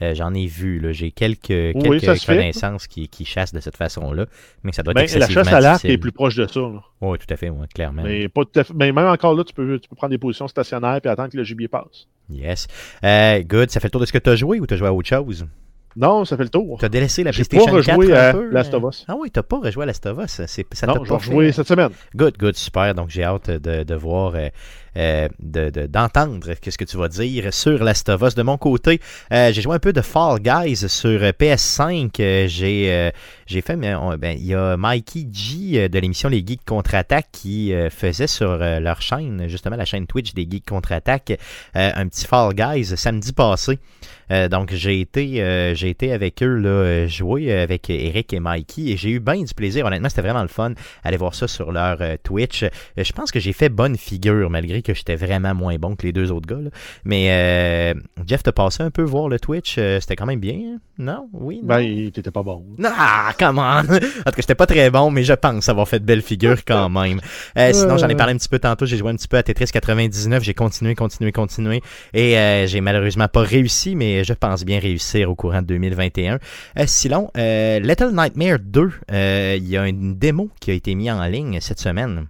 Euh, j'en ai vu. J'ai quelques, quelques connaissances qui, qui, chassent de cette façon-là. Mais ça doit être ben, La chasse à l'arc est plus proche de ça. Oui, tout à fait, clairement. Mais, pas mais même encore là, tu peux, tu peux prendre des positions stationnaires et attendre que le gibier passe. Yes. Euh, good. Ça fait le tour de ce que tu as joué ou tu as joué à autre chose? Non, ça fait le tour. Tu as délaissé la PlayStation pas rejoué à Last of Us. Ah oui, tu pas rejoué à Last of Us. Ça non, j'ai rejoué cette semaine. Good, good, super. Donc j'ai hâte de, de voir euh, euh, d'entendre de, ce que tu vas dire sur Last of Us. De mon côté, euh, j'ai joué un peu de Fall Guys sur PS5. Euh, j'ai j'ai fait, ben, il y a Mikey G de l'émission Les Geeks Contre-Attaque qui faisait sur leur chaîne, justement la chaîne Twitch des Geeks Contre-Attaque, un petit Fall Guys samedi passé. donc j'ai été, j'ai été avec eux là, jouer avec Eric et Mikey et j'ai eu bien du plaisir. Honnêtement, c'était vraiment le fun. Aller voir ça sur leur Twitch. je pense que j'ai fait bonne figure malgré que j'étais vraiment moins bon que les deux autres gars. Mais euh, Jeff, t'as passé un peu voir le Twitch. Euh, c'était quand même bien. Hein? Non? Oui? Non? Ben, t'étais pas bon. Ah, comment? <laughs> en tout cas, j'étais pas très bon, mais je pense avoir fait de belles figures quand <laughs> même. Euh, sinon, j'en ai parlé un petit peu tantôt. J'ai joué un petit peu à Tetris 99. J'ai continué, continué, continué. Et j'ai malheureusement pas réussi, mais je pense bien réussir au courant de 2021. sinon, Little Nightmare 2, il y a une démo qui a été mise en ligne cette semaine.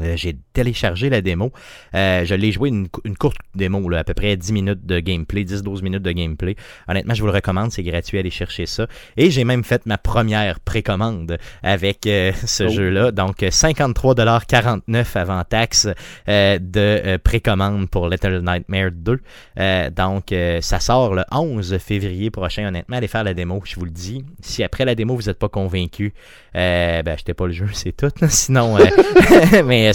Euh, j'ai téléchargé la démo. Euh, je l'ai joué une, courte démo, là, à peu près 10 minutes de gameplay, 10-12 minutes de gameplay. Honnêtement, je vous le recommande, c'est gratuit, allez chercher ça. Et j'ai même fait ma première précommande avec euh, <laughs> ce oh. jeu-là. Donc 53,49$ avant taxe de précommande pour Little Nightmare 2. donc ça sort le 11 février prochain. Honnêtement, allez faire la démo, je vous le dis. Si après la démo, vous n'êtes pas convaincu, ben achetez pas le jeu, <laughs> c'est tout. Sinon, <laughs> mais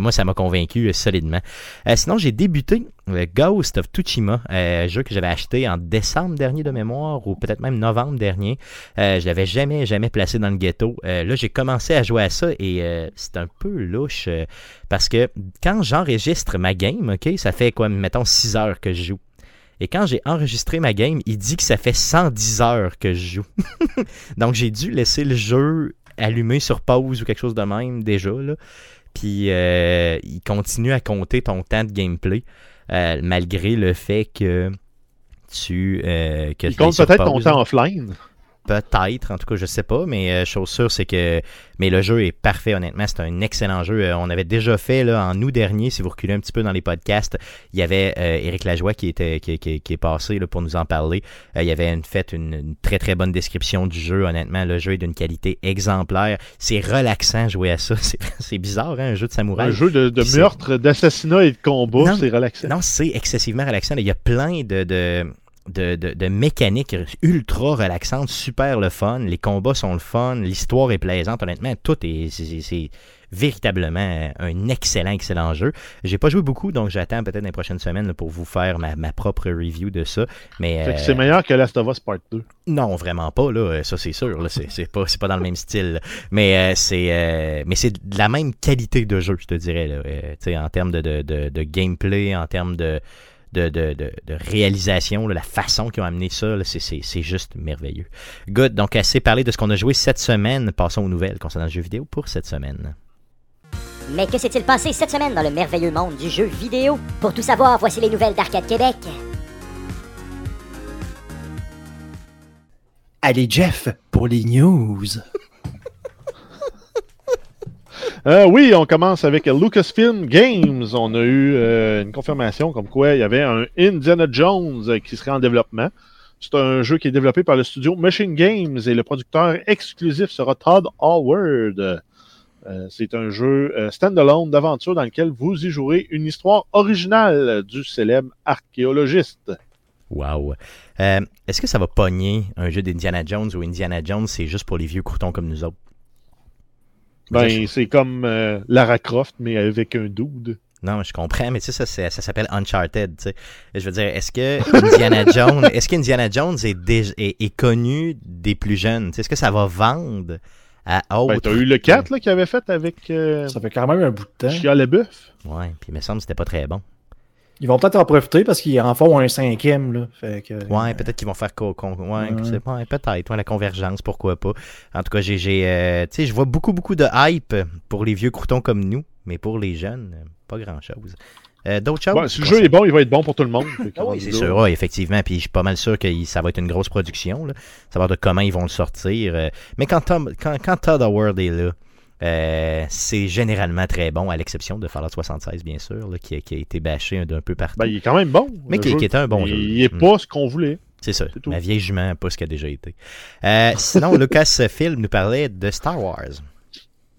moi, ça m'a convaincu euh, solidement. Euh, sinon, j'ai débuté Ghost of Tsushima, un jeu que j'avais acheté en décembre dernier de mémoire, ou peut-être même novembre dernier. Euh, je l'avais jamais, jamais placé dans le ghetto. là, j'ai commencé à jouer à ça et c'est un peu louche parce que quand j'enregistre ma game, ok, ça fait quoi, mettons 6 heures que je joue. Et quand j'ai enregistré ma game, il dit que ça fait 110 heures que je joue. <laughs> Donc j'ai dû laisser le jeu allumé sur pause ou quelque chose de même déjà. Là. Puis euh, il continue à compter ton temps de gameplay, euh, malgré le fait que tu. Euh, que il compte peut-être ton temps offline. Peut-être, en tout cas, je sais pas, mais euh, chose sûre, c'est que. Mais le jeu est parfait, honnêtement. C'est un excellent jeu. Euh, on avait déjà fait là, en août dernier, si vous reculez un petit peu dans les podcasts, il y avait euh, Éric Lajoie qui, était, qui, est passé là, pour nous en parler. il y avait une, fait une, très très bonne description du jeu, honnêtement. Le jeu est d'une qualité exemplaire. C'est relaxant jouer à ça. <laughs> C'est bizarre, hein, un jeu de samouraï. Un jeu de, meurtre, d'assassinat et de combat, c'est relaxant. Non, c'est excessivement relaxant. Il y a plein de, de de, de, de, mécanique ultra relaxante, super le fun. Les combats sont le fun, l'histoire est plaisante. Honnêtement, tout est, c'est, véritablement un excellent, excellent jeu. J'ai pas joué beaucoup, donc j'attends peut-être les prochaines semaines pour vous faire ma, ma, propre review de ça. Mais c'est meilleur que Last of Us Part 2. Non, vraiment pas là. Ça c'est sûr. Là, c'est, c'est pas, c'est pas dans le même style. Mais euh, c'est, euh, mais c'est de la même qualité de jeu, je te dirais. Là. Euh, en termes de, de, de gameplay, en termes de de, de, de, réalisation, la façon qu'ils ont amené ça, c'est juste merveilleux. Good, donc assez parlé de ce qu'on a joué cette semaine. Passons aux nouvelles concernant le jeu vidéo pour cette semaine. Mais que s'est-il passé cette semaine dans le merveilleux monde du jeu vidéo? Pour tout savoir, voici les nouvelles d'Arcade Québec. Allez Jeff, pour les news. <laughs> Euh, oui, on commence avec Lucasfilm Games. On a eu euh, une confirmation comme quoi il y avait un Indiana Jones qui serait en développement. C'est un jeu qui est développé par le studio Machine Games et le producteur exclusif sera Todd Howard. Euh, c'est un jeu standalone d'aventure dans lequel vous y jouerez une histoire originale du célèbre archéologiste. Wow. Euh, est-ce que ça va pogner un jeu d'Indiana Jones ou Indiana Jones, c'est juste pour les vieux croutons comme nous autres? Ben, c'est comme euh, Lara Croft, mais avec un dude. Non, je comprends, mais tu sais, ça, ça s'appelle Uncharted. Tu sais. Je veux dire, est-ce que Indiana <laughs> Jones, est-ce qu'Indiana Jones est, est, connu des plus jeunes? Est-ce que ça va vendre à autres? Ben, t'as eu le 4 là, qu'il avait fait avec. Euh, ça fait quand même un bout de temps. Chia Leboeuf. Ouais, puis il me semble que c'était pas très bon. Ils vont peut-être en profiter parce qu'ils en font un cinquième. Là. Fait que, ouais, peut-être qu'ils vont faire co ouais, peut-être. la convergence, pourquoi pas. En tout cas, j'ai, euh, je vois beaucoup, beaucoup de hype pour les vieux croutons comme nous, mais pour les jeunes, pas grand-chose. Euh, d'autres choses? si le jeu est bon, il va être bon pour tout le monde. Ah oui, c'est sûr, effectivement. Puis je suis pas mal sûr que ça va être une grosse production. Là. Savoir de comment ils vont le sortir. Euh. mais quand Todd, quand, quand Todd Howard est là, euh, c'est généralement très bon, à l'exception de Fallout 76, bien sûr, qui, a, été bâché d'un peu partout. Ben, il est quand même bon. Mais qui, était un bon jeu. Il n'est pas ce qu'on voulait. C'est ça. Ma vieille jument, pas ce qu'il a déjà été. Euh, sinon, <laughs> Lucasfilm nous parlait de Star Wars.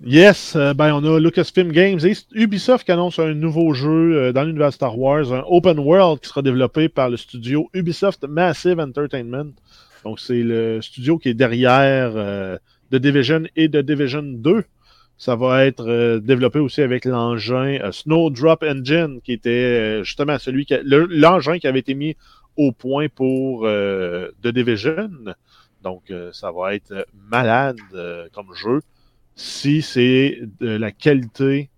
Yes, euh, ben on a Lucasfilm Games et Ubisoft qui annonce un nouveau jeu dans l'univers Star Wars, un open world qui sera développé par le studio Ubisoft Massive Entertainment. Donc c'est le studio qui est derrière The Division et The Division 2. Ça va être euh, développé aussi avec l'engin euh, Snowdrop Engine, qui était euh, justement celui qui l'engin qui avait été mis au point pour The Division. Donc, ça va être malade comme jeu si c'est de la qualité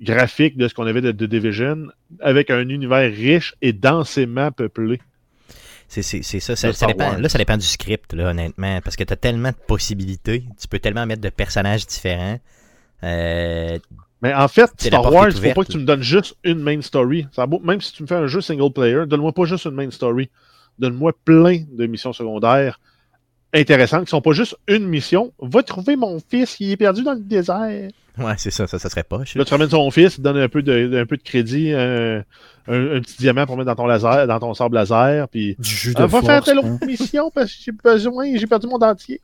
graphique de ce qu'on avait de The Division avec un univers riche et densément peuplé. C'est ça. ça, dépend, là, ça dépend du script, là, honnêtement. Parce que tu as tellement de possibilités. Tu peux tellement mettre de personnages différents. Euh, mais en fait, Star Wars, il faut pas que tu me donnes juste une main story. Ça même si tu me fais un jeu single player, donne-moi pas juste une main story. Donne-moi plein de missions secondaires intéressantes qui sont pas juste une mission. Va trouver mon fils qui est perdu dans le désert. Ouais, c'est ça, ça, ça serait pas. Là, tu ramènes ton fils, tu donnes un peu de, un peu de crédit, un, un, petit diamant pour mettre dans ton laser, dans ton sable laser, puis du ah, va faire telle autre <laughs> mission parce que j'ai besoin, j'ai perdu mon dentier.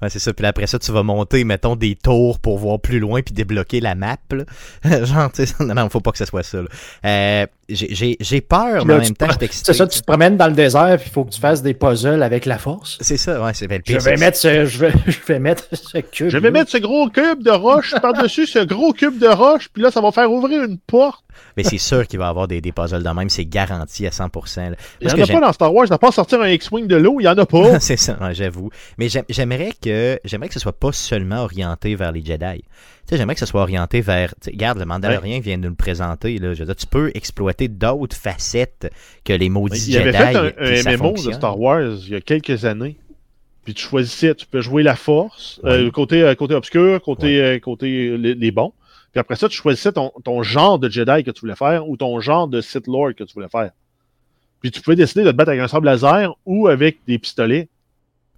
Ouais, c'est ça. Puis après ça, tu vas monter, mettons, des tours pour voir plus loin puis débloquer la map. <laughs> Genre, tu sais, <laughs> non, non, faut pas que ce soit ça. Euh, j'ai peur, mais en même temps, je C'est ça, tu te promènes dans le désert puis il faut que tu fasses des puzzles avec la force. C'est ça, ouais, c'est le pire. Je vais mettre ce, je vais, je vais mettre ce cube. Je vais mettre ce gros cube de roche par-dessus ce gros cube de roche, puis là, ça va faire ouvrir une porte. Mais c'est sûr qu'il va y avoir des, des puzzles de même, c'est garanti à 100%. Il n'y en a pas dans Star Wars, il n'y a pas sortir un X-Wing de l'eau, il n'y en a pas. <laughs> c'est ça, j'avoue. Mais j'aimerais que j'aimerais que ce soit pas seulement orienté vers les Jedi. j'aimerais que ce soit orienté vers. Regarde, le Mandalorian vient de nous le présenter. Là. Je tu peux exploiter d'autres facettes que les maudits Jedi. Il avait fait un, MMO de Star Wars il y a quelques années. Puis tu choisissais, tu peux jouer la force, euh, côté, euh, côté obscur, côté, euh, côté les bons. Puis après ça, tu choisissais ton, ton, genre de Jedi que tu voulais faire ou ton genre de Sith Lord que tu voulais faire. Puis tu pouvais décider de te battre avec un sable laser ou avec des pistolets.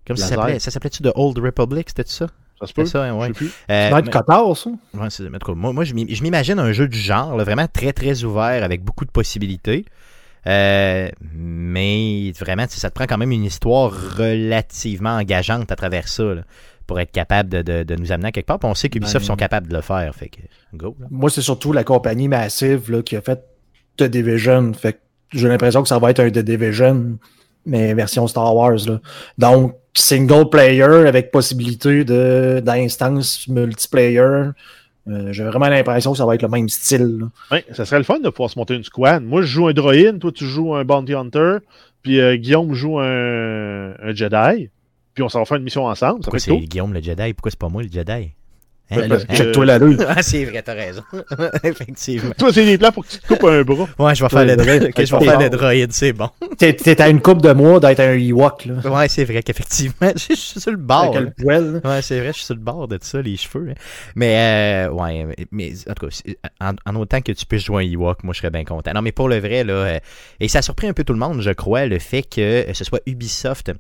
Comme ça s'appelait. Ça s'appelait-tu The Old Republic, c'était ça? Ça se peut. Ça, ouais. Euh, ça va être Qatar, ça? Ouais, c'est, moi, moi je m'imagine un jeu du genre, vraiment très, très ouvert, avec beaucoup de possibilités. Euh, mais vraiment, ça te prend quand même une histoire relativement engageante à travers ça. Là pour être capable de, de, nous amener à quelque part. on sait qu'Ubisoft ben, sont capables de le faire. Fait que, go, Moi, c'est surtout la compagnie massive là, qui a fait The Division. Fait j'ai l'impression que ça va être un The Division, mais version Star Wars. Là. Donc, single player avec possibilité de d'instance multiplayer. Euh, j'ai vraiment l'impression que ça va être le même style. Oui, ça serait le fun de pouvoir se monter une squad. Moi, je joue un droïde, toi, tu joues un bounty hunter, puis euh, Guillaume joue un, un Jedi puis on s'en va faire une mission ensemble. Pourquoi c'est Guillaume le Jedi? Pourquoi c'est pas moi le Jedi? Hein, ben, toi la rue. <laughs> ah, c'est vrai, t'as raison. <laughs> Effectivement. Toi, c'est des plans pour que tu te coupes un bras. Ouais, je vais faire le droïde. <laughs> je vais faire le droïde, c'est bon. T'es à une coupe de mois d'être un Ewok, là. Ouais, c'est vrai qu'effectivement, je suis sur le bord. Avec le poil. Ouais, c'est vrai, je suis sur le bord de ça, les cheveux. Hein. Mais, euh, ouais, mais en tout cas, en, autant que tu puisses jouer un Ewok, moi, je serais bien content. Non, mais pour le vrai, là, euh, et ça a surpris un peu tout le monde, je crois, le fait que ce soit Ubisoft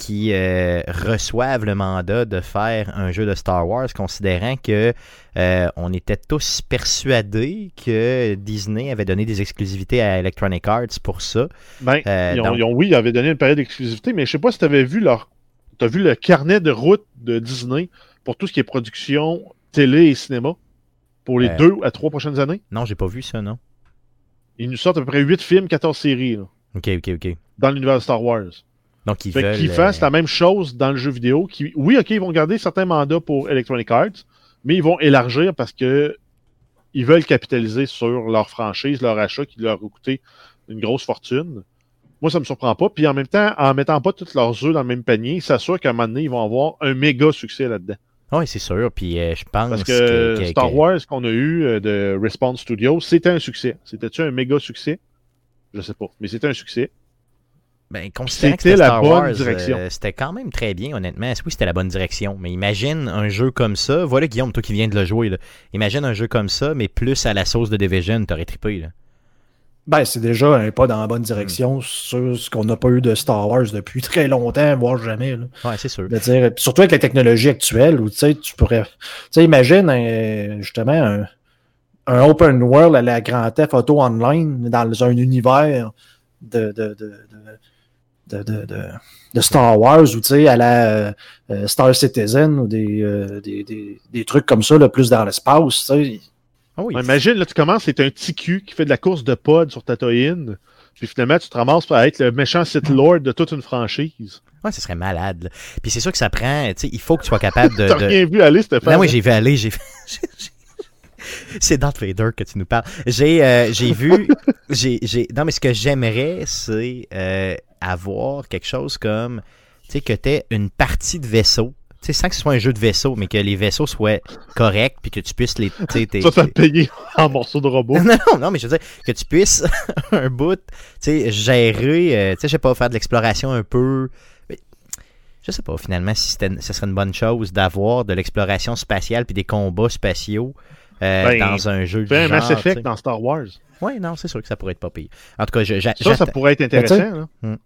qui euh, reçoivent le mandat de faire un jeu de Star Wars, considérant que euh, on était tous persuadés que Disney avait donné des exclusivités à Electronic Arts pour ça. Ben, euh, oui, ils avaient donné une période d'exclusivité, mais je sais pas si tu avais vu leur. As vu le carnet de route de Disney pour tout ce qui est production, télé et cinéma pour les deux à trois prochaines années? Non, j'ai pas vu ça, non. Ils nous sortent à peu près huit films, 14 séries. OK, OK, OK. Dans l'univers de Star Wars. Donc, ils fait veulent. qu'ils fassent la même chose dans le jeu vidéo. Qui, oui, OK, ils vont garder certains mandats pour Electronic Arts, mais ils vont élargir parce que ils veulent capitaliser sur leur franchise, leur achat qui leur a coûté une grosse fortune. Moi, ça me surprend pas. Puis en même temps, en mettant pas tous leurs œufs dans le même panier, ils s'assurent qu'à un moment donné, ils vont avoir un méga succès là-dedans. Oui, c'est sûr. Puis euh, je pense Parce que, Star Wars qu'on a eu euh, de Respawn Studios, c'était un succès. C'était-tu un méga succès? Je sais pas. Mais c'était un succès. Ben, considérant que c'était la bonne Wars, direction. Euh, c'était quand même très bien, honnêtement. Oui, c'était la bonne direction? Mais imagine un jeu comme ça. Voilà, Guillaume, toi qui viens de le jouer. Là. Imagine un jeu comme ça, mais plus à la sauce de Division, t'aurais trippé. Là. Ben, c'est déjà un pas dans la bonne direction mm. sur ce qu'on n'a pas eu de Star Wars depuis <laughs> très longtemps, voire jamais. Là. Ouais, c'est sûr. dire, surtout avec la technologie actuelle, où tu pourrais. Tu sais, imagine justement un, un, open world à la Grand Theft Auto Online dans un univers de, de, de, de, de Star Wars ou tu sais, à la euh, Star Citizen ou des, euh, des, des, des, trucs comme ça, le plus dans l'espace. Tu sais Oh imagine, là, tu commences, c'est un TQ qui fait de la course de pod sur Tatooine. Puis finalement, tu te ramasses pour être le méchant Sith Lord de toute une franchise. Ouais, ce serait malade. Puis c'est sûr que ça prend, tu sais, il faut que tu sois capable de. <laughs> T'as rien vu aller, Stéphane? Non, oui, j'ai vu aller, j'ai <laughs> <laughs> c'est Darth Vader que tu nous parles. J'ai euh, vu. <laughs> j'ai. Non, mais ce que j'aimerais, c'est euh, avoir quelque chose comme. Tu sais, que tu une partie de vaisseau tu sais, sans que ce soit un jeu de vaisseau, mais que les vaisseaux soient corrects, puis que tu puisses les. Ça, ça payer en morceaux de robot. non, <laughs> non, non, mais je veux dire, que tu puisses, un bout, tu sais, gérer, euh, tu sais, je sais pas, faire de l'exploration un peu. Je sais pas, finalement, si ce serait une bonne chose d'avoir de l'exploration spatiale puis des combats spatiaux euh, ben, dans un jeu de un Mass Effect dans Star Wars. Oui, non, c'est sûr que ça pourrait être pas pire. En tout cas, je, ça, ça pourrait être intéressant. Hmm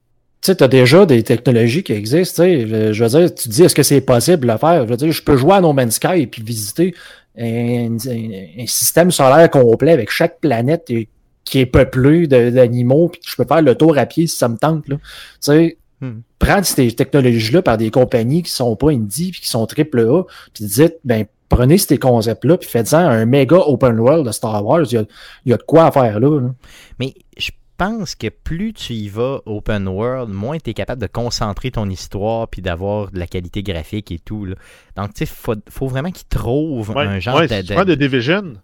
tu sais, tu as déjà des technologies qui existent. Je, je veux dire, tu te dis, est-ce que c'est possible de le faire? Je veux dire, je peux jouer à No Man's Sky et puis visiter un, système solaire complet avec chaque planète qui est peuplée d'animaux, puis je peux faire le tour à pied si ça me tente. Tu sais, hmm. prendre ces technologies-là par des compagnies qui sont pas indie puis qui sont triple A, puis dites, ben, prenez ces concepts-là, puis faites-en un méga open world de Star Wars. Il y a, il y a de quoi faire là. là. Mais je pense que plus tu y vas open world, moins tu es capable de concentrer ton histoire puis d'avoir de la qualité graphique et tout. Là. Donc, tu sais, faut, faut vraiment qu'ils trouvent un genre de, si de... de Division,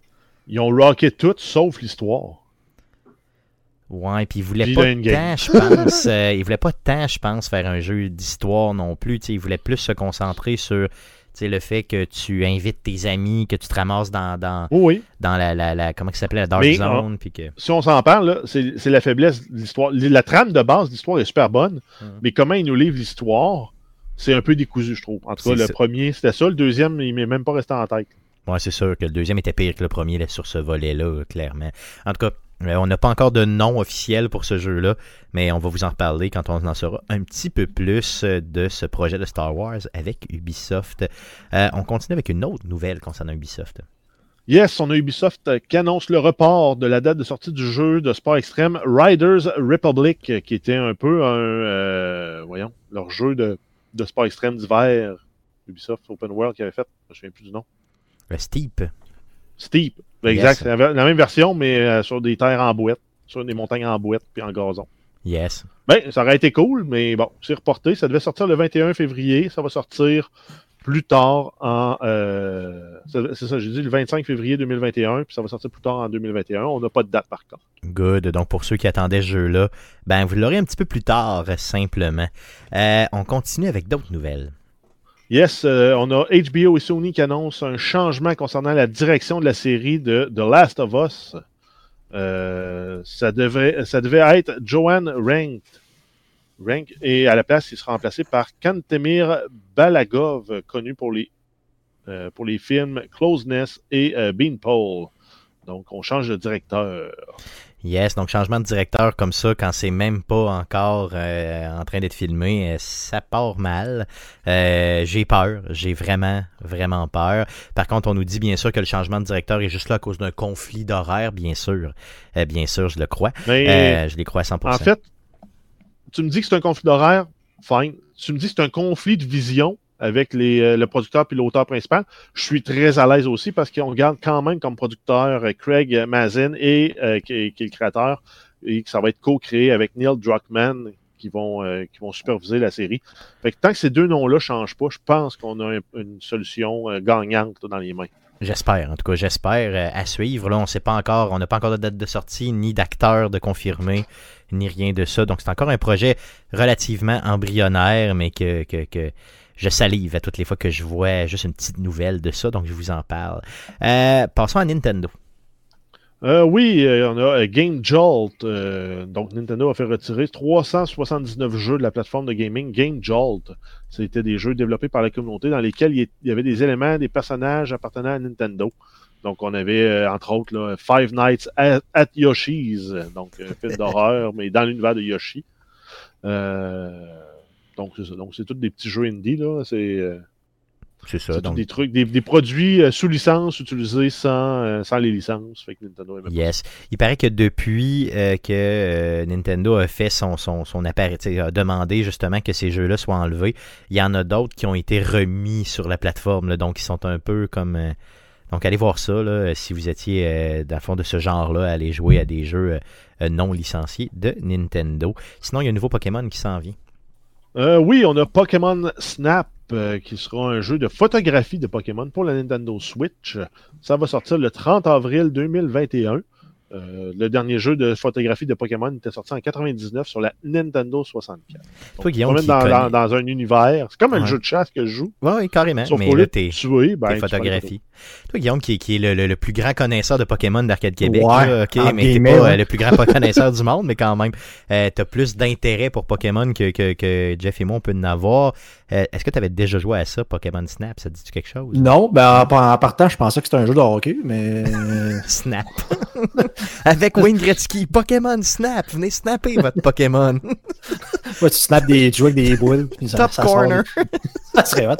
ils ont rocké tout sauf l'histoire. Ouais, puis ils voulaient pas de temps, je pense. euh, ils voulaient pas de temps, je pense, faire un jeu d'histoire non plus. ils voulaient plus se concentrer sur le fait que tu invites tes amis, que tu te ramasses dans, dans, dans la, la, la, Comment ça s'appelait La Dark Zone. que... Si on s'en parle, c'est la faiblesse de l'histoire. La trame de base de l'histoire est super bonne, hum. mais comment ils nous livrent l'histoire, c'est un peu décousu, je trouve. En tout cas, le premier, c'était ça. Le deuxième, il m'est même pas resté en tête. Ouais, c'est sûr que le deuxième était pire que le premier là, sur ce volet-là, clairement. En tout cas, on n'a pas encore de nom officiel pour ce jeu-là, mais on va vous en reparler quand on en saura un petit peu plus euh, de ce projet de Star Wars avec Ubisoft. Euh, on continue avec une autre nouvelle concernant Ubisoft. Yes, on a Ubisoft qui annonce le report de la date de sortie du jeu de sport extrême Riders Republic, qui était un peu un, voyons, leur jeu de, de sport extrême d'hiver. Ubisoft Open World qui avait fait, je ne me souviens plus du nom. Le Steep. Steep. Exact. C'est la même version, mais euh, sur des terres en boîte, sur des montagnes en boîte puis en gazon. Yes. Ben, ça aurait été cool, mais bon, c'est reporté. Ça devait sortir le 21 février. Ça va sortir plus tard en. Euh, c'est ça, j'ai dit le 25 février 2021, puis ça va sortir plus tard en 2021. On n'a pas de date par contre. Good. Donc pour ceux qui attendaient ce jeu-là, ben vous l'aurez un petit peu plus tard, simplement. Euh, on continue avec d'autres nouvelles. Yes, euh, on a HBO et Sony qui annoncent un changement concernant la direction de la série de The Last of Us. Euh, ça, devait, ça devait être Joanne Rank. Et à la place, il sera remplacé par Kantemir Balagov, connu pour les, euh, pour les films Closeness et Beanpole. Donc, on change de directeur. Yes, donc changement de directeur comme ça, quand c'est même pas encore euh, en train d'être filmé, euh, ça part mal. Euh, j'ai peur, j'ai vraiment, vraiment peur. Par contre, on nous dit bien sûr que le changement de directeur est juste là à cause d'un conflit d'horaire, bien sûr. bien sûr, je le crois. je les crois à 100%. En fait, tu me dis que c'est un conflit d'horaire, fine. Tu me dis que c'est un conflit de vision, avec euh, le producteur puis l'auteur principal. Je suis très à l'aise aussi parce qu'on regarde quand même comme producteur euh, Craig Mazin et euh, qui, est, le créateur et que ça va être co-créé avec Neil Druckmann qui vont, qui vont superviser la série. Fait que tant que ces deux noms-là ne changent pas, je pense qu'on a une solution gagnante dans les mains. J'espère, en tout cas, j'espère à suivre. Là, on sait pas encore, on n'a pas encore de date de sortie, ni d'acteur de confirmer, ni rien de ça. Donc, c'est encore un projet relativement embryonnaire, mais que, je salive à toutes les fois que je vois juste une petite nouvelle de ça, donc je vous en parle. passons à Nintendo. Euh, oui, euh, on a euh, Game Jolt. donc, Nintendo a fait retirer 379 jeux de la plateforme de gaming Game Jolt. C'était des jeux développés par la communauté dans lesquels il y avait des éléments, des personnages appartenant à Nintendo. Donc, on avait, entre autres, Five Nights at, Yoshi's. Donc, un film d'horreur, mais dans l'univers de Yoshi. Donc, c'est ça. Donc, c'est tous des petits jeux indie, là. C'est c'est ça. Donc... Des trucs, des, produits euh, sous licence utilisés sans, euh, sans les licences. Fait que Nintendo yes. Il paraît que depuis euh, que Nintendo a fait son, son, son appareil, a demandé justement que ces jeux-là soient enlevés, il y en a d'autres qui ont été remis sur la plateforme. donc, ils sont un peu comme. donc, allez voir ça. Là, si vous étiez dans le fond de ce genre-là, allez jouer à des jeux non licenciés de Nintendo. Sinon, il y a un nouveau Pokémon qui s'en vient. Oui, on a Pokémon Snap euh, qui sera un jeu de photographie de Pokémon pour la Nintendo Switch. Ça va sortir le 30 avril 2021. Euh, le dernier jeu de photographie de Pokémon était sorti en 99 sur la Nintendo 64. Toi, Guillaume, dans, dans, un univers. C'est comme un jeu de chasse que je joue. Oui, carrément. Sauf mais là, t'es ben, photographies. Toi, Guillaume, qui, qui est le, le, plus grand connaisseur de Pokémon d'Arcade Québec, ouais, ok, mais t'es pas euh, le plus grand connaisseur du monde, mais quand même, euh, t'as plus d'intérêt pour Pokémon que, que, que, Jeff et moi, on peut en avoir. Euh, est-ce que tu avais déjà joué à ça, Pokémon Snap? Ça te dit quelque chose? Non, ben en, partant, je pensais que c'était un jeu de hockey, mais... <laughs> Snap. <laughs> Avec Wayne Gretzky, Pokémon Snap. Venez snapper votre Pokémon. ouais, tu snaps des, tu joues avec des boules. Top corner. <laughs> ça serait hot.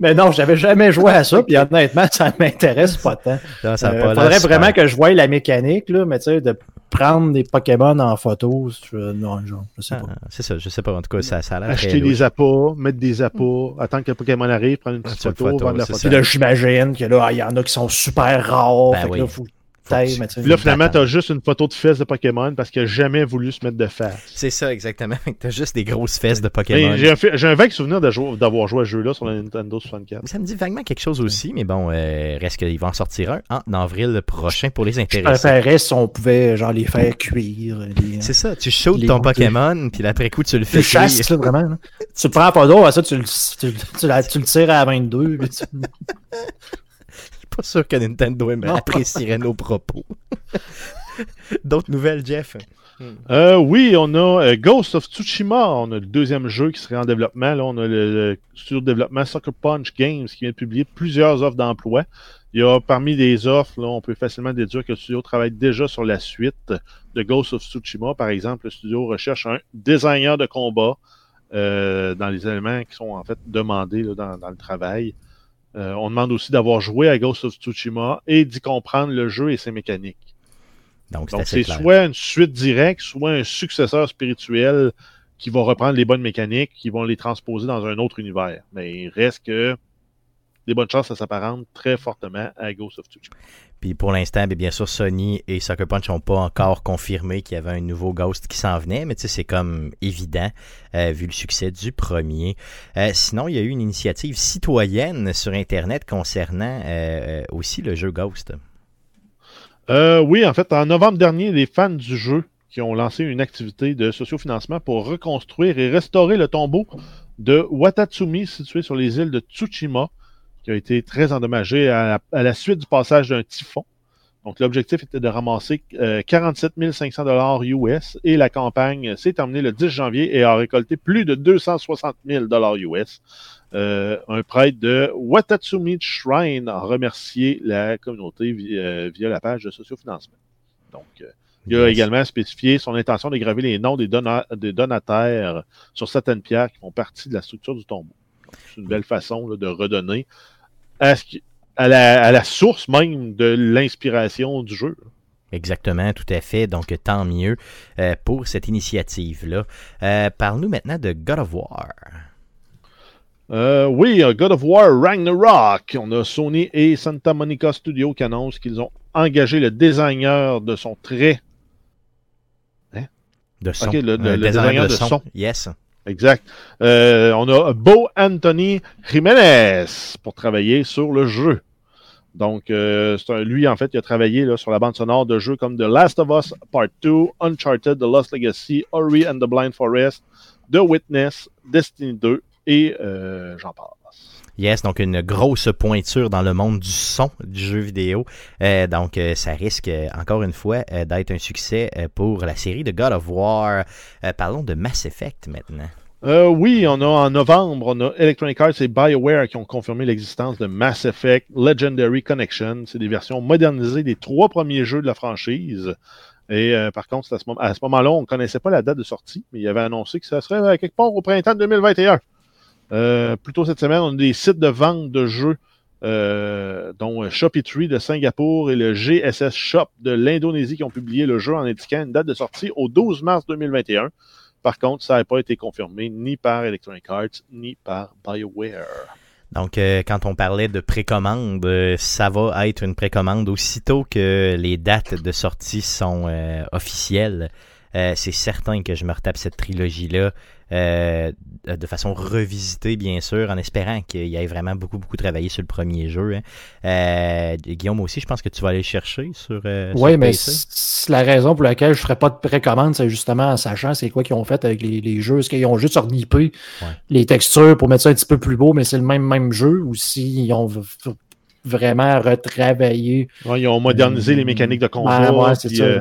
Mais non, j'avais jamais joué à ça, puis honnêtement, ça m'intéresse pas tant. Il euh, faudrait vraiment que je voie la mécanique, là, mais tu sais, de prendre des Pokémon en photo, non, genre, je sais pas. Ah, c'est ça, je sais pas. En tout cas, ça, ça a l'air. Acheter des appâts, mettre des appâts, attendre que le Pokémon arrive, prendre une petite photo, photo, vendre la photo. Là, j'imagine que là, il y en a qui sont super rares. Ben oui. là, faut là, finalement, t'as juste une photo de fesses de Pokémon parce qu'il a jamais voulu se mettre de face. C'est ça, exactement. <laughs> T'as juste des grosses fesses de Pokémon. J'ai un, vague souvenir d'avoir joué à ce jeu-là sur la Nintendo 64. Ça me dit vaguement quelque chose aussi, mais bon, euh, reste qu'il va en sortir un en avril prochain pour les intéressés. Je préférerais si on pouvait genre les faire cuire. C'est ça, tu shootes ton Pokémon, puis après coup, tu le fais Tu chasses, là, vraiment. Tu le prends à photo, ça, tu, tu, tu, tu, le tires à 22. <laughs> pas sûr que Nintendo apprécierait nos propos. <laughs> D'autres nouvelles, Jeff? Euh, oui, on a euh, Ghost of Tsushima. On a le deuxième jeu qui serait en développement. Là, on a le, studio de développement Sucker Punch Games qui vient de publier plusieurs offres d'emploi. Il y a parmi les offres, là, on peut facilement déduire que le studio travaille déjà sur la suite de Ghost of Tsushima. Par exemple, le studio recherche un designer de combat euh, dans les éléments qui sont en fait demandés dans, dans, le travail. Euh, on demande aussi d'avoir joué à Ghost of Tsushima et d'y comprendre le jeu et ses mécaniques. Donc, c'est soit une suite directe, soit un successeur spirituel qui va reprendre les bonnes mécaniques, qui vont les transposer dans un autre univers. Mais il reste que des bonnes chances, ça s'apparente très fortement à Ghost of Tsushima. Puis pour l'instant, ben, bien sûr, Sony et Sucker Punch n'ont pas encore confirmé qu'il y avait un nouveau Ghost qui s'en venait, mais tu sais, c'est comme évident euh, vu le succès du premier. Euh, sinon, il y a eu une initiative citoyenne sur Internet concernant euh, aussi le jeu Ghost. oui, en fait, en novembre dernier, les fans du jeu qui ont lancé une activité de sociofinancement pour reconstruire et restaurer le tombeau de Watatsumi situé sur les îles de Tsushima qui a été très endommagé à la, suite du passage d'un typhon. Donc, l'objectif était de ramasser 47 500 dollars US et la campagne s'est terminée le 10 janvier et a récolté plus de 260 000 dollars US. Euh, un prêtre de Watatsumi Shrine a remercié la communauté euh, via, la page de sociofinancement. Donc, euh, il a également spécifié son intention de graver les noms des, des, donataires sur certaines pierres qui font partie de la structure du tombeau. C'est une belle façon de redonner à, la, source même de l'inspiration du jeu. Exactement, tout à fait. Donc, tant mieux euh, pour cette initiative-là. Euh, parle-nous maintenant de God of War. Euh, oui, God of War Ragnarok. On a Sony et Santa Monica Studio qui annoncent qu'ils ont engagé le designer de son très De son. le, designer, de, son. Yes. Exact. Euh, on a Beau Anthony Jiménez pour travailler sur le jeu. Donc, euh, lui, en fait, il a travaillé sur la bande sonore de jeux comme The Last of Us Part 2, Uncharted, The Lost Legacy, Ori and the Blind Forest, The Witness, Destiny 2 et euh, j'en passe. Yes, donc une grosse pointure dans le monde du son du jeu vidéo. Euh, donc euh, ça risque encore une fois d'être un succès pour la série de God of War. parlons de Mass Effect maintenant. oui, on a en novembre, on a Electronic Arts et BioWare qui ont confirmé l'existence de Mass Effect Legendary Connection. C'est des versions modernisées des trois premiers jeux de la franchise. Et par contre, à ce, moment-là, on ne connaissait pas la date de sortie, mais il avait annoncé que ça serait quelque part au printemps 2021. Euh, plus tôt cette semaine, on a des sites de vente de jeux, euh, dont Shopee de Singapour et le GSS Shop de l'Indonésie qui ont publié le jeu en indiquant une date de sortie au 12 mars 2021. Par contre, ça n'a pas été confirmé ni par Electronic Arts ni par BioWare. Donc, euh, quand on parlait de précommande, euh, ça va être une précommande aussitôt que les dates de sortie sont officielles. C'est certain que je me retape cette trilogie-là. Euh, de façon revisitée, bien sûr, en espérant qu'il y ait vraiment beaucoup, beaucoup travaillé sur le premier jeu. Hein. Euh, Guillaume aussi, je pense que tu vas aller chercher sur. Euh, oui, mais c'est la raison pour laquelle je ne ferai pas de précommande, c'est justement en sachant c'est quoi qu'ils ont fait avec les, jeux. Est-ce qu'ils ont juste ornipé les textures pour mettre ça un petit peu plus beau, mais c'est le même, même jeu, ou s'ils ont vraiment retravaillé. ils ont modernisé les mécaniques de combat. c'est ça.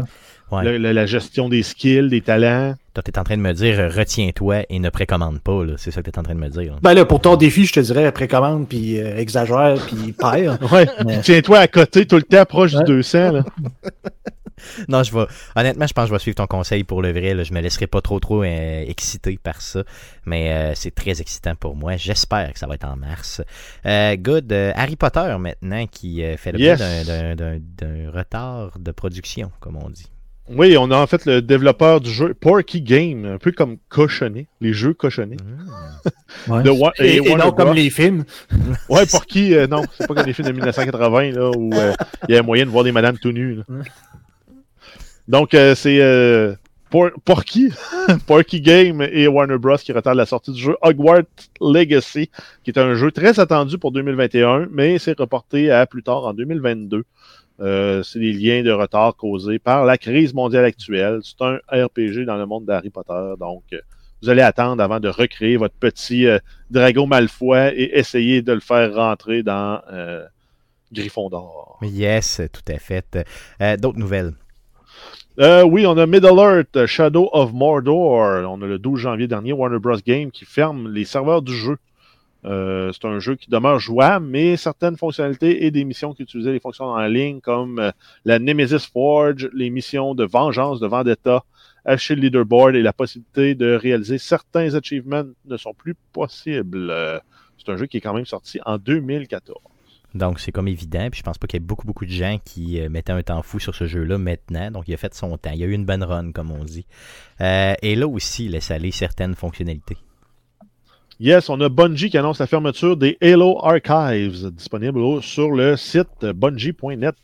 La, gestion des skills, des talents. Toi, tu es en train de me dire euh, retiens-toi et ne précommande pas. C'est ça que tu es en train de me dire. Ben là, pour ton défi, je te dirais précommande, puis euh, exagère, puis <laughs> père. ouais. Tiens-toi à côté tout le temps, proche du 200. Là. <laughs> non, je vais. Honnêtement, je pense que je vais suivre ton conseil pour le vrai. Là. Je me laisserai pas trop trop euh, excité par ça. Mais c'est très excitant pour moi. J'espère que ça va être en mars. good. Harry Potter maintenant qui fait le yes. d'un retard de production, comme on dit. Oui, on a en fait le développeur du jeu Porky Game, un peu comme Cochonnet, les jeux Cochonnet. Mmh. <laughs> et, non comme les films. <laughs> ouais, Porky, euh, non, c'est pas comme les films de 1980 là, où euh, il y a moyen de voir des madames tout nues. Donc, euh, c'est Porky, <laughs> Porky Game et Warner Bros. qui retardent la sortie du jeu Hogwarts Legacy, qui est un jeu très attendu pour 2021, mais c'est reporté à plus tard en 2022. Euh, c'est des liens de retard causés par la crise mondiale actuelle. C'est un RPG dans le monde d'Harry Potter. Donc, euh, vous allez attendre avant de recréer votre petit euh, Dragon Malfoy et essayer de le faire rentrer dans Gryffondor. Yes, tout à fait. D'autres nouvelles? oui, on a Middle Earth, Shadow of Mordor. On a le 12 janvier dernier Warner Bros. Game qui ferme les serveurs du jeu. Euh, c'est un jeu qui demeure jouable, mais certaines fonctionnalités et des missions qui utilisaient les fonctions en ligne, comme euh, la Nemesis Forge, les missions de vengeance, de vendetta, acheter le leaderboard et la possibilité de réaliser certains achievements ne sont plus possibles. Euh, c'est un jeu qui est quand même sorti en 2014. Donc, c'est comme évident. Puis je pense pas qu'il y ait beaucoup, beaucoup de gens qui mettaient un temps fou sur ce jeu-là maintenant. Donc, il a fait son temps. Il y a eu une bonne run, comme on dit. et là aussi, il laisse aller certaines fonctionnalités. Yes, on a Bungie qui annonce la fermeture des Halo Archives disponibles sur le site bungie.net.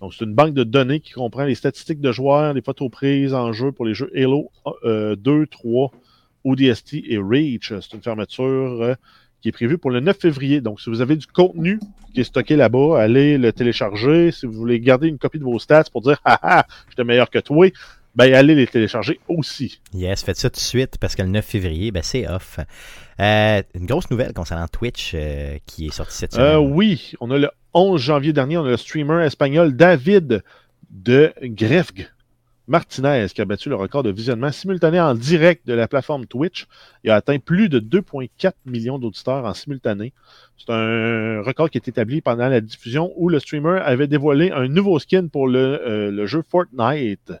Donc, c'est une banque de données qui comprend les statistiques de joueurs, les photos prises en jeu pour les jeux Halo 2, 3, ODST et Reach. C'est une fermeture euh, qui est prévue pour le 9 février. Donc, si vous avez du contenu qui est stocké là-bas, allez le télécharger. Si vous voulez garder une copie de vos stats pour dire, <laughs> ah ah, j'étais meilleur que toi, ben allez les télécharger aussi. Yes, faites ça tout de suite parce que le 9 février, ben c'est off. Euh, une grosse nouvelle concernant Twitch euh, qui est sortie cette semaine. Euh, oui, on a le 11 janvier dernier, on a le streamer espagnol David de Grefg Martinez qui a battu le record de visionnement simultané en direct de la plateforme Twitch et a atteint plus de 2,4 millions d'auditeurs en simultané. C'est un record qui est établi pendant la diffusion où le streamer avait dévoilé un nouveau skin pour le, le jeu Fortnite.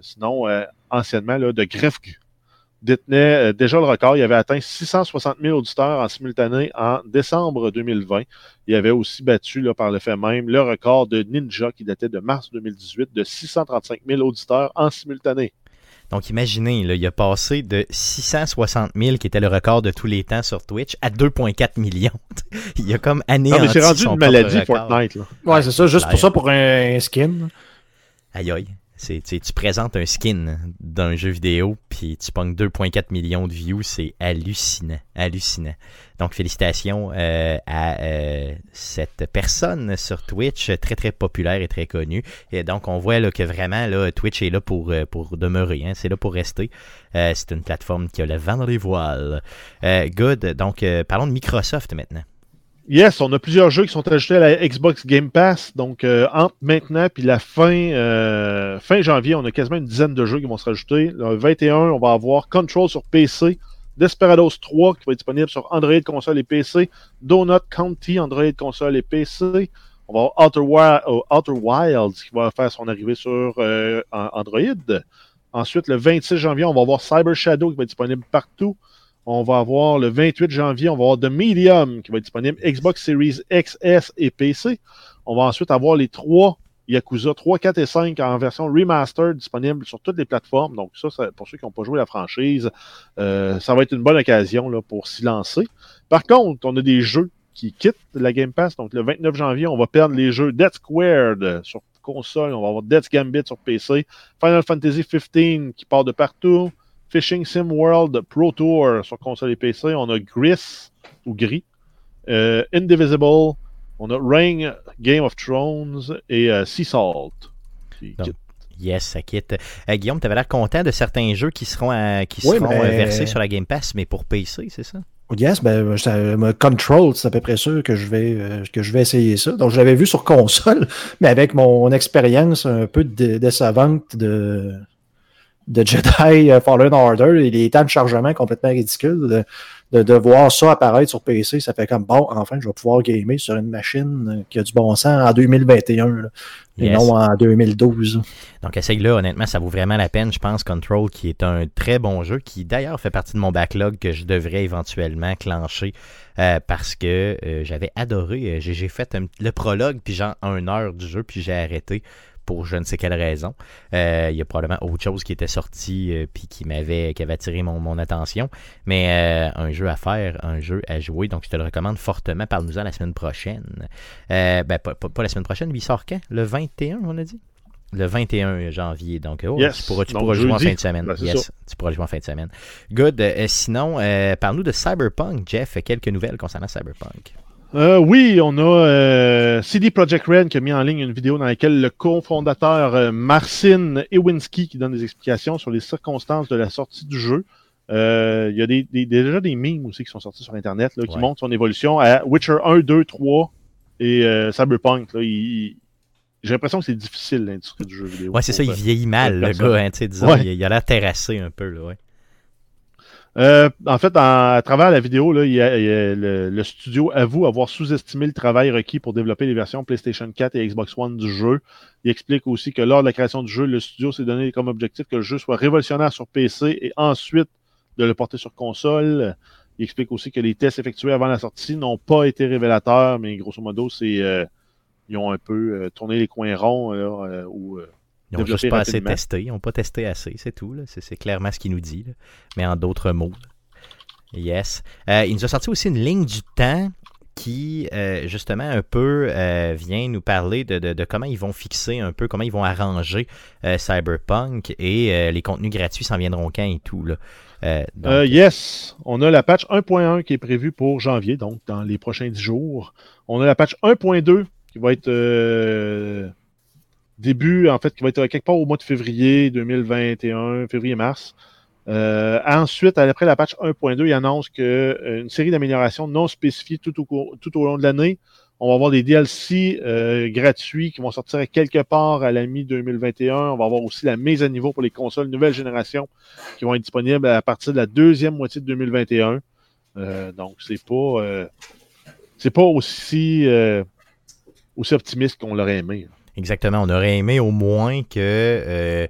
Sinon, anciennement, là, de Grefg détenait euh, déjà le record. Il avait atteint 660 000 auditeurs en simultané en décembre 2020. Il avait aussi battu, là, par le fait même, le record de Ninja qui datait de mars 2018 de 635 000 auditeurs en simultané. Donc imaginez, là, il a passé de 660 000, qui était le record de tous les temps sur Twitch, à 2,4 millions. <laughs> il a comme anéanti Non, mais c'est rendu une maladie Fortnite. Là. Ouais, c'est ça, juste pour ça, pour un skin. Aïe aïe. Tu présentes un skin d'un jeu vidéo, puis tu pognes 2,4 millions de views, c'est hallucinant, hallucinant. Donc félicitations euh, à euh, cette personne sur Twitch, très très populaire et très connue. Et donc on voit là, que vraiment là, Twitch est là pour, euh, pour demeurer, hein, c'est là pour rester. c'est une plateforme qui a le vent dans les voiles. good, donc parlons de Microsoft maintenant. Yes, on a plusieurs jeux qui sont ajoutés à la Xbox Game Pass. Donc, euh, entre maintenant puis la fin, euh, fin janvier, on a quasiment une dizaine de jeux qui vont se rajouter. Le 21, on va avoir Control sur PC, Desperados 3 qui va être disponible sur Android console et PC, Donut County Android console et PC. On va avoir Outer, euh, Wilds qui va faire son arrivée sur Android. Ensuite, le 26 janvier, on va avoir Cyber Shadow qui va être disponible partout. On va avoir le 28 janvier, on va avoir The Medium qui va être disponible Xbox Series XS et PC. On va ensuite avoir les trois Yakuza 3, 4 et 5 en version remastered disponible sur toutes les plateformes. Donc ça, pour ceux qui n'ont pas joué la franchise, euh, ça va être une bonne occasion pour s'y lancer. Par contre, on a des jeux qui quittent la Game Pass. Donc le 29 janvier, on va perdre les jeux Dead Squared sur console. On va avoir Dead Gambit sur PC. Final Fantasy 15 qui part de partout. Fishing Sim World Pro Tour sur console et PC. On a Gris ou Gris, euh, Indivisible. On a Ring, Game of Thrones et euh, Sea Salt. yes, ça quitte. Euh, Guillaume, tu avais l'air content de certains jeux qui seront, qui seront versés sur la Game Pass, mais pour PC, c'est ça? Yes, ben, Control, c'est à peu près sûr que je vais que je vais essayer ça. Donc, je l'avais vu sur console, <laughs> mais avec mon expérience un peu décevante de, de Jedi euh, Fallen Order et les temps de chargement complètement ridicules. De, de, voir ça apparaître sur PC, ça fait comme bon, enfin, je vais pouvoir gamer sur une machine euh, qui a du bon sens en 2021 et non en 2012. Donc, essaye-le, honnêtement, ça vaut vraiment la peine. Je pense Control, qui est un très bon jeu, qui d'ailleurs fait partie de mon backlog que je devrais éventuellement clencher euh, parce que j'avais adoré. J'ai fait le prologue, puis genre une heure du jeu, puis j'ai arrêté pour je ne sais quelle raison. Euh, il y a probablement autre chose qui était sorti euh, puis qui m'avait qui avait attiré mon, attention. Mais euh, un jeu à faire, un jeu à jouer. Donc je te le recommande fortement. Parle-nous-en la semaine prochaine. ben, pas, la semaine prochaine, il sort quand? Le 21, on a dit? Le 21 janvier. Donc, oh, tu pourras, jouer en fin de semaine. Ben, yes, tu pourras jouer en fin de semaine. Good. sinon, parle-nous de Cyberpunk, Jeff. Quelques nouvelles concernant Cyberpunk. Euh, oui, on a euh, CD Projekt Red qui a mis en ligne une vidéo dans laquelle le cofondateur euh, Marcin Ewinski qui donne des explications sur les circonstances de la sortie du jeu. il y a des, déjà des memes aussi qui sont sortis sur Internet qui montrent son évolution à Witcher 1, 2, 3 et Cyberpunk. j'ai l'impression que c'est difficile l'industrie du jeu vidéo. Ouais, c'est ça, il vieillit mal, le gars. Hein, disons, il, a l'air terrassé un peu. Là, ouais. Euh, en fait, à travers la vidéo, là, il y a, le, studio avoue avoir sous-estimé le travail requis pour développer les versions PlayStation 4 et Xbox One du jeu. Il explique aussi que lors de la création du jeu, le studio s'est donné comme objectif que le jeu soit révolutionnaire sur PC et ensuite de le porter sur console. Il explique aussi que les tests effectués avant la sortie n'ont pas été révélateurs, mais grosso modo, c'est euh, ils ont un peu euh, tourné les coins ronds ou ils n'ont juste pas assez testé. Ils n'ont pas testé assez, c'est tout. C'est clairement ce qu'il nous dit. Mais en d'autres mots. Yes. Euh, il nous a sorti aussi une ligne du temps qui, euh, justement, un peu euh, vient nous parler de, comment ils vont fixer un peu, comment ils vont arranger Cyberpunk et les contenus gratuits s'en viendront quand et tout. Là. yes, on a la patch 1.1 qui est prévue pour janvier, donc dans les prochains 10 jours. On a la patch 1.2 qui va être début, en fait, qui va être quelque part au mois de février 2021, février-mars. Euh, ensuite, après la patch 1.2, il annonce qu'une euh, série d'améliorations non spécifiées tout au, tout au long de l'année. On va avoir des DLC euh, gratuits qui vont sortir quelque part à la mi-2021. On va avoir aussi la mise à niveau pour les consoles nouvelle génération qui vont être disponibles à partir de la deuxième moitié de 2021. donc, c'est pas c'est pas aussi aussi optimiste qu'on l'aurait aimé. Exactement. On aurait aimé au moins que, euh,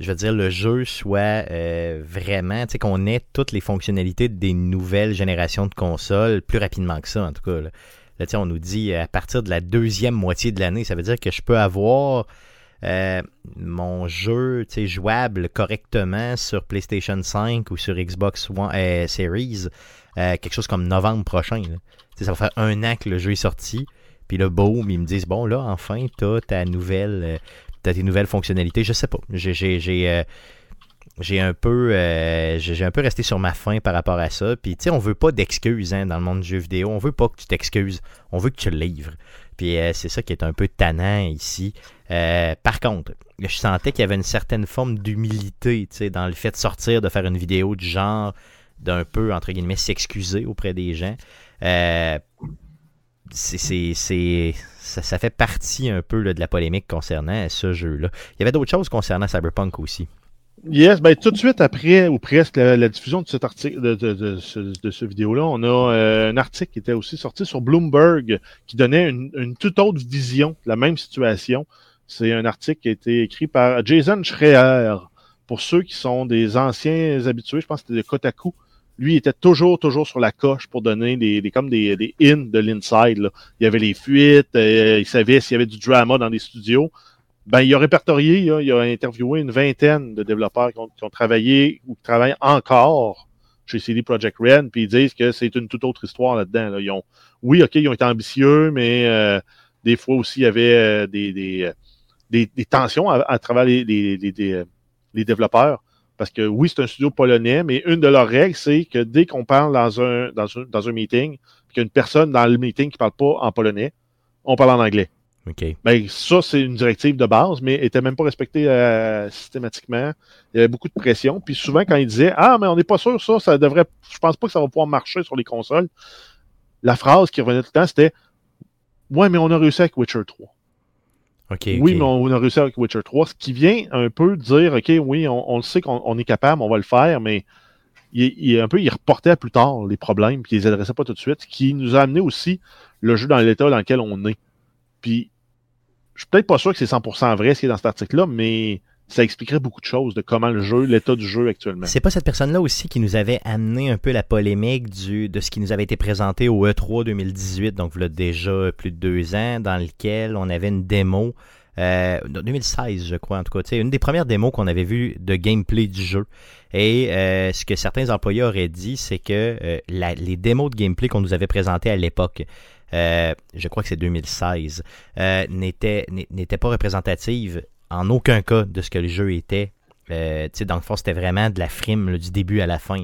je veux dire, le jeu soit euh, vraiment, tu sais, qu'on ait toutes les fonctionnalités des nouvelles générations de consoles plus rapidement que ça, en tout cas. Là, là on nous dit à partir de la deuxième moitié de l'année, ça veut dire que je peux avoir euh, mon jeu jouable correctement sur PlayStation 5 ou sur Xbox One Series quelque chose comme novembre prochain. Ça va faire un an que le jeu est sorti. Puis là, boum, ils me disent Bon, là, enfin, t'as ta nouvelle. Euh, des nouvelles fonctionnalités. Je sais pas. J'ai j'ai un peu j'ai un peu resté sur ma faim par rapport à ça. Puis tu sais, on veut pas d'excuses hein, dans le monde du jeu vidéo. On veut pas que tu t'excuses. On veut que tu livres. Puis c'est ça qui est un peu tannant ici. par contre, je sentais qu'il y avait une certaine forme d'humilité dans le fait de sortir, de faire une vidéo du genre, d'un peu, entre guillemets, s'excuser auprès des gens. C'est, ça, ça, fait partie un peu de la polémique concernant ce jeu-là. Il y avait d'autres choses concernant Cyberpunk aussi. Yes, ben tout de suite après, ou presque, la, diffusion de cet article, de, ce, vidéo-là, on a euh, un article qui était aussi sorti sur Bloomberg qui donnait une, une toute autre vision de la même situation. C'est un article qui a été écrit par Jason Schreier. Pour ceux qui sont des anciens habitués, je pense que c'était de Kotaku, lui, était toujours, toujours sur la coche pour donner des, comme des, des in de l'inside. Il y avait les fuites, euh, il savait s'il y avait du drama dans les studios. Ben, il a répertorié, il a, interviewé une vingtaine de développeurs qui ont, travaillé ou qui travaillent encore chez CD Projekt Red, puis ils disent que c'est une toute autre histoire là-dedans. Ils ont, oui, OK, ils ont été ambitieux, mais euh, des fois aussi, il y avait euh, des, des, des, tensions à, travers les, les, les développeurs. Parce que oui, c'est un studio polonais, mais une de leurs règles, c'est que dès qu'on parle dans un, dans un, dans un meeting, qu'il y a une personne dans le meeting qui ne parle pas en polonais, on parle en anglais. OK. Ben, ça, c'est une directive de base, mais n'était même pas respectée euh, systématiquement. Il y avait beaucoup de pression. Puis souvent, quand ils disaient Ah, mais on n'est pas sûr, ça, ça devrait. Je pense pas que ça va pouvoir marcher sur les consoles. La phrase qui revenait tout le temps, c'était Ouais, mais on a réussi avec Witcher 3 oui, mais on, a réussi avec Witcher 3, ce qui vient un peu dire, OK, oui, on, le sait qu'on est capable, on va le faire, mais il, un peu, il reportait à plus tard les problèmes, puis il les adressait pas tout de suite, ce qui nous a amené aussi le jeu dans l'état dans lequel on est. Puis, je suis peut-être pas sûr que c'est 100% vrai ce qui est dans cet article-là, mais ça expliquerait beaucoup de choses de comment le jeu, l'état du jeu actuellement. C'est pas cette personne-là aussi qui nous avait amené un peu la polémique du, de ce qui nous avait été présenté au E3 2018, donc voilà déjà plus de deux ans, dans lequel on avait une démo. Euh, 2016, je crois, en tout cas. Une des premières démos qu'on avait vues de gameplay du jeu. Et euh, ce que certains employés auraient dit, c'est que euh, les démos de gameplay qu'on nous avait présentées à l'époque, euh, je crois que c'est 2016, n'étaient pas représentatives en aucun cas de ce que le jeu était. Euh, dans le fond, c'était vraiment de la frime du début à la fin.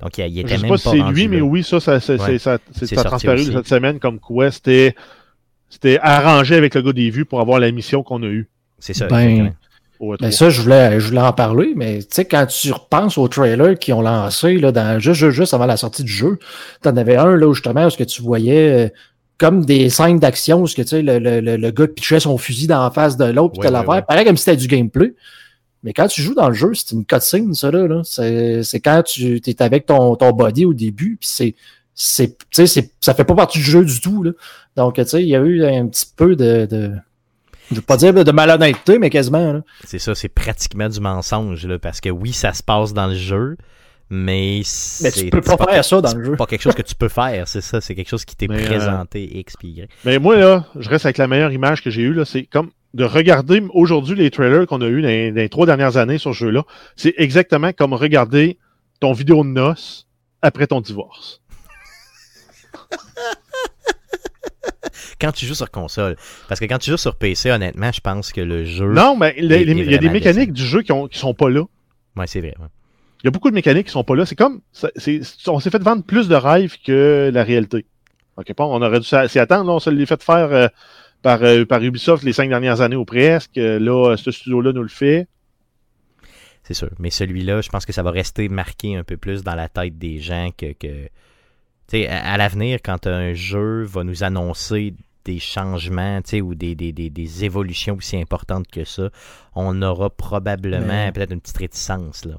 Donc, il, il était Je sais pas si c'est lui, mais oui, ça, ça, ça, ça, ça transparu cette semaine comme quoi c'était arrangé avec le gars des vues pour avoir la mission qu'on a eue. C'est ça. Ben, ben ça, je voulais, je voulais en parler, mais tu sais, quand tu repenses aux trailers qu'ils ont lancé là, dans, juste, juste avant la sortie du jeu, tu en avais un là, justement, où ce que tu voyais euh, comme des scènes d'action où que, tu sais, le, le, le, gars pitchait son fusil dans la face de l'autre, puis ouais, ouais, pareil comme si c'était du gameplay. Mais quand tu joues dans le jeu, c'est une cutscene, ça, là. là. C'est quand tu es avec ton, ton body au début, puis c'est c'est, c'est, ça fait pas partie du jeu du tout. Là. Donc, tu sais, il y a eu un petit peu de, de je veux pas dire de malhonnêteté, mais quasiment. C'est ça, c'est pratiquement du mensonge, là, parce que oui, ça se passe dans le jeu, mais, mais tu peux pas, faire ça dans le jeu. pas quelque chose que tu peux faire, c'est ça. C'est quelque chose qui t'est euh, présenté et expliqué. Mais moi, là, je reste avec la meilleure image que j'ai eue. C'est comme de regarder aujourd'hui les trailers qu'on a eu dans, les trois dernières années sur ce jeu-là. C'est exactement comme regarder ton vidéo de noces après ton divorce. <laughs> quand tu joues sur console. Parce que quand tu joues sur PC, honnêtement, je pense que le jeu. Non, mais il y a des mécaniques du jeu qui, ont, qui sont pas là. Ouais, c'est vrai. Il y a beaucoup de mécaniques qui sont pas là. C'est comme. on s'est fait vendre plus de rêves que la réalité. Bon, on aurait dû s'y attendre. on se l'est fait faire euh, par, euh, par Ubisoft les cinq dernières années ou presque. Là, ce studio-là nous le fait. C'est sûr. Mais celui-là, je pense que ça va rester marqué un peu plus dans la tête des gens que. que à, à l'avenir, quand un jeu va nous annoncer des changements ou des, des, des, des, évolutions aussi importantes que ça, on aura probablement peut-être une petite réticence. Là.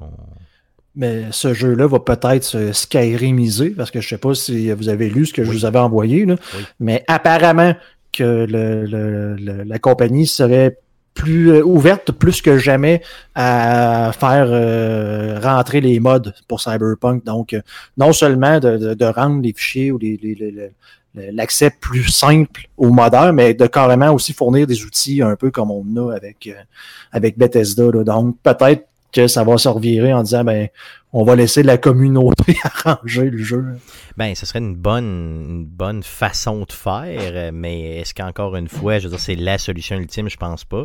Mais ce jeu-là va peut-être se skyrimiser, parce que je ne sais pas si vous avez lu ce que je vous avais envoyé, là, mais apparemment que le, la compagnie serait plus euh, ouverte plus que jamais à faire euh, rentrer les modes pour Cyberpunk. Donc, euh, non seulement de, de, rendre les fichiers ou l'accès plus simple aux modeurs, mais de carrément aussi fournir des outils un peu comme on a avec, avec Bethesda. Donc, peut-être que ça va se revirer en disant ben on va laisser la communauté <laughs> arranger le jeu. Ben, ce serait une bonne, une bonne façon de faire, mais est-ce qu'encore une fois, je veux dire, c'est la solution ultime, je pense pas.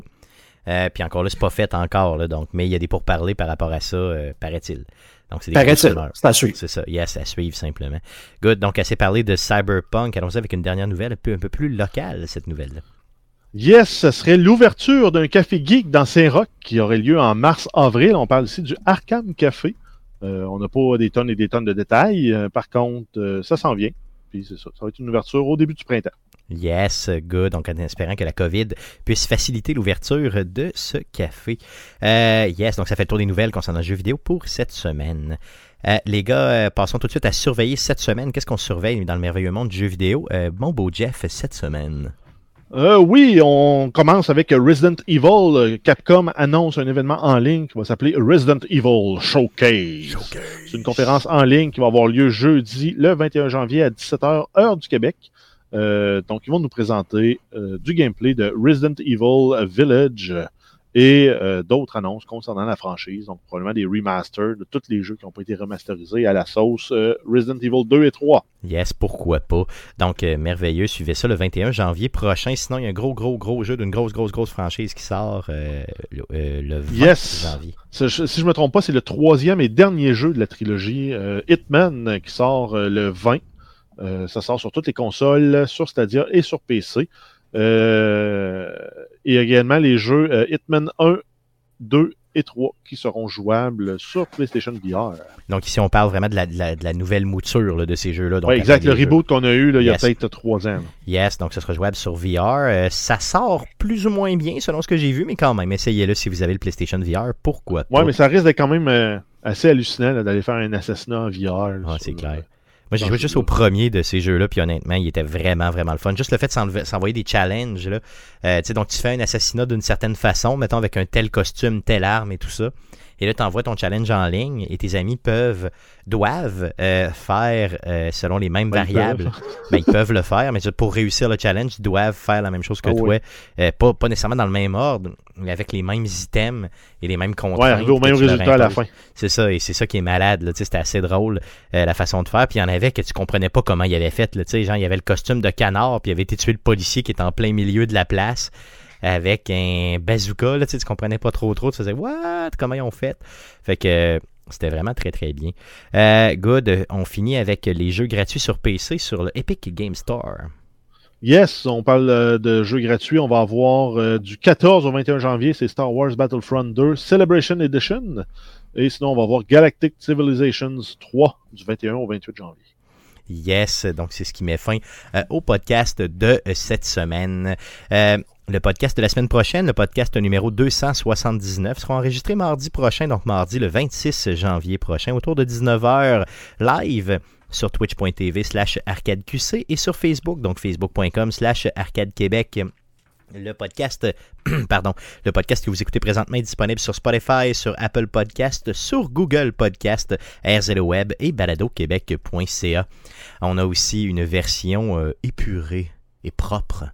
puis encore là, c'est pas fait encore, donc, mais il y a des pourparlers par rapport à ça, paraît-il. Donc, c'est des C'est à suivre. C'est ça. Yes, à suivre simplement. Good. Donc, assez parlé de Cyberpunk. Allons-y avec une dernière nouvelle, un peu, un peu plus locale, cette nouvelle-là. Yes, ce serait l'ouverture d'un café geek dans Saint-Roch qui aurait lieu en mars-avril. On parle ici du Arkham Café. Euh, on n'a pas des tonnes et des tonnes de détails. Euh, par contre, euh, ça s'en vient. Puis c'est ça. Ça va être une ouverture au début du printemps. Yes, good. Donc, en espérant que la COVID puisse faciliter l'ouverture de ce café. yes, donc ça fait le tour des nouvelles concernant le jeu vidéo pour cette semaine. les gars, passons tout de suite à surveiller cette semaine. Qu'est-ce qu'on surveille dans le merveilleux monde du jeu vidéo? mon beau Jeff, cette semaine. Euh, oui, on commence avec Resident Evil. Capcom annonce un événement en ligne qui va s'appeler Resident Evil Showcase. C'est une conférence en ligne qui va avoir lieu jeudi, le 21 janvier à 17h, heure du Québec. Euh, donc, ils vont nous présenter euh, du gameplay de Resident Evil Village et euh, d'autres annonces concernant la franchise, donc probablement des remasters de tous les jeux qui n'ont pas été remasterisés à la sauce euh, Resident Evil 2 et 3. Yes, pourquoi pas. Donc, euh, merveilleux, suivez ça le 21 janvier prochain. Sinon, il y a un gros, gros, gros jeu d'une grosse, grosse, grosse franchise qui sort le, 20 yes. janvier. Si je ne me trompe pas, c'est le troisième et dernier jeu de la trilogie Hitman qui sort le 20. ça sort sur toutes les consoles, sur Stadia et sur PC. Euh, et également les jeux euh, Hitman 1, 2 et 3 qui seront jouables sur PlayStation VR. Donc ici, on parle vraiment de la, de la, nouvelle mouture de ces jeux-là. Oui, exact. Le reboot qu'on a eu il y a peut-être trois ans. Yes, donc ça sera jouable sur VR. Euh, ça sort plus ou moins bien selon ce que j'ai vu, mais quand même, essayez-le si vous avez le PlayStation VR. Pourquoi? Oui, mais ça risque d'être quand même assez hallucinant d'aller faire un assassinat en VR. Ah, c'est clair. Moi, j'ai joué juste au premier de ces jeux-là, puis honnêtement, il était vraiment, vraiment le fun. Juste le fait de s'envoyer des challenges, là. Euh, tu sais, donc tu fais un assassinat d'une certaine façon, mettons avec un tel costume, telle arme et tout ça. Et là, tu envoies ton challenge en ligne et tes amis peuvent, doivent euh, faire euh, selon les mêmes ben, variables. Ils <laughs> ben, ils peuvent le faire, mais pour réussir le challenge, ils doivent faire la même chose que ah toi. Euh, pas, pas nécessairement dans le même ordre, mais avec les mêmes items et les mêmes contraintes. Ouais, arriver au même résultat à la fin. C'est ça, et c'est ça qui est malade. C'était assez drôle, la façon de faire. Puis il y en avait que tu comprenais pas comment il avait fait. Là, genre, il y avait le costume de canard, puis il avait été tué le policier qui est en plein milieu de la place avec un bazooka. Là, tu, sais, comprenais pas trop trop. Tu faisais What? Comment ils ont fait? Fait que c'était vraiment très très bien. Euh, good, on finit avec les jeux gratuits sur PC sur le Epic Game Store. Yes, on parle euh, de jeux gratuits. On va avoir euh, du 14 au 21 janvier, c'est Star Wars Battlefront 2 Celebration Edition. Et sinon, on va avoir Galactic Civilizations 3 du 21 au 28 janvier. Yes, donc c'est ce qui met fin au podcast de cette semaine. Le podcast de la semaine prochaine, le podcast numéro 279, sera enregistré mardi prochain, donc mardi le 26 janvier prochain, autour de 19h live sur twitch.tv slash arcadeqc et sur Facebook, donc facebook.com slash arcadequebec. Le podcast, <clears throat> pardon, le podcast que vous écoutez présentement est disponible sur Spotify, sur Apple Podcast, sur Google Podcast, RZO Web et baladoquebec.ca. On a aussi une version euh, épurée et propre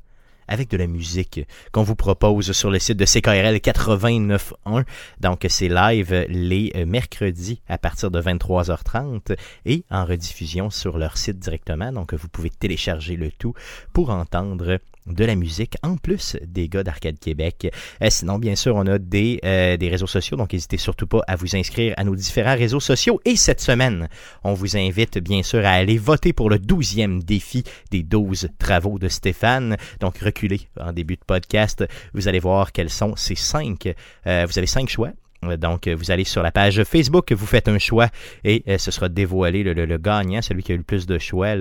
avec de la musique qu'on vous propose sur le site de CKRL 89.1. Donc c'est live les euh, mercredis à partir de 23h30 et en rediffusion sur leur site directement. Donc vous pouvez télécharger le tout pour entendre de la musique en plus des gars d'Arcade Québec. Euh, sinon, bien sûr, on a des, euh, des réseaux sociaux, donc n'hésitez surtout pas à vous inscrire à nos différents réseaux sociaux. Et cette semaine, on vous invite bien sûr à aller voter pour le 12e défi des 12 travaux de Stéphane. Donc reculez en début de podcast, vous allez voir quels sont ces cinq. Euh, vous avez cinq choix donc, euh, vous allez sur la page Facebook, vous faites un choix et euh, ce sera dévoilé. Le, gagnant, celui qui a eu le plus de choix,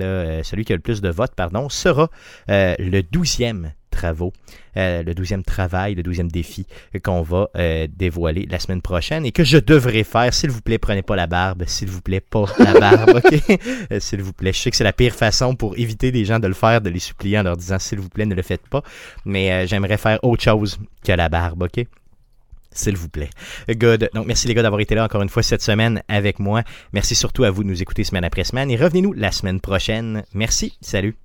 celui qui a le plus de votes, pardon, sera le douzième travaux, le douzième travail, le douzième défi qu'on va dévoiler la semaine prochaine et que je devrais faire. S'il vous plaît, prenez pas la barbe. S'il vous plaît, pas la barbe, ok? <laughs> s'il vous plaît. Je sais que c'est la pire façon pour éviter des gens de le faire, de les supplier en leur disant s'il vous plaît, ne le faites pas. Mais j'aimerais faire autre chose que la barbe, ok? s'il vous plaît. Good. Donc, merci les gars d'avoir été là encore une fois cette semaine avec moi. Merci surtout à vous de nous écouter semaine après semaine et revenez-nous la semaine prochaine. Merci. Salut.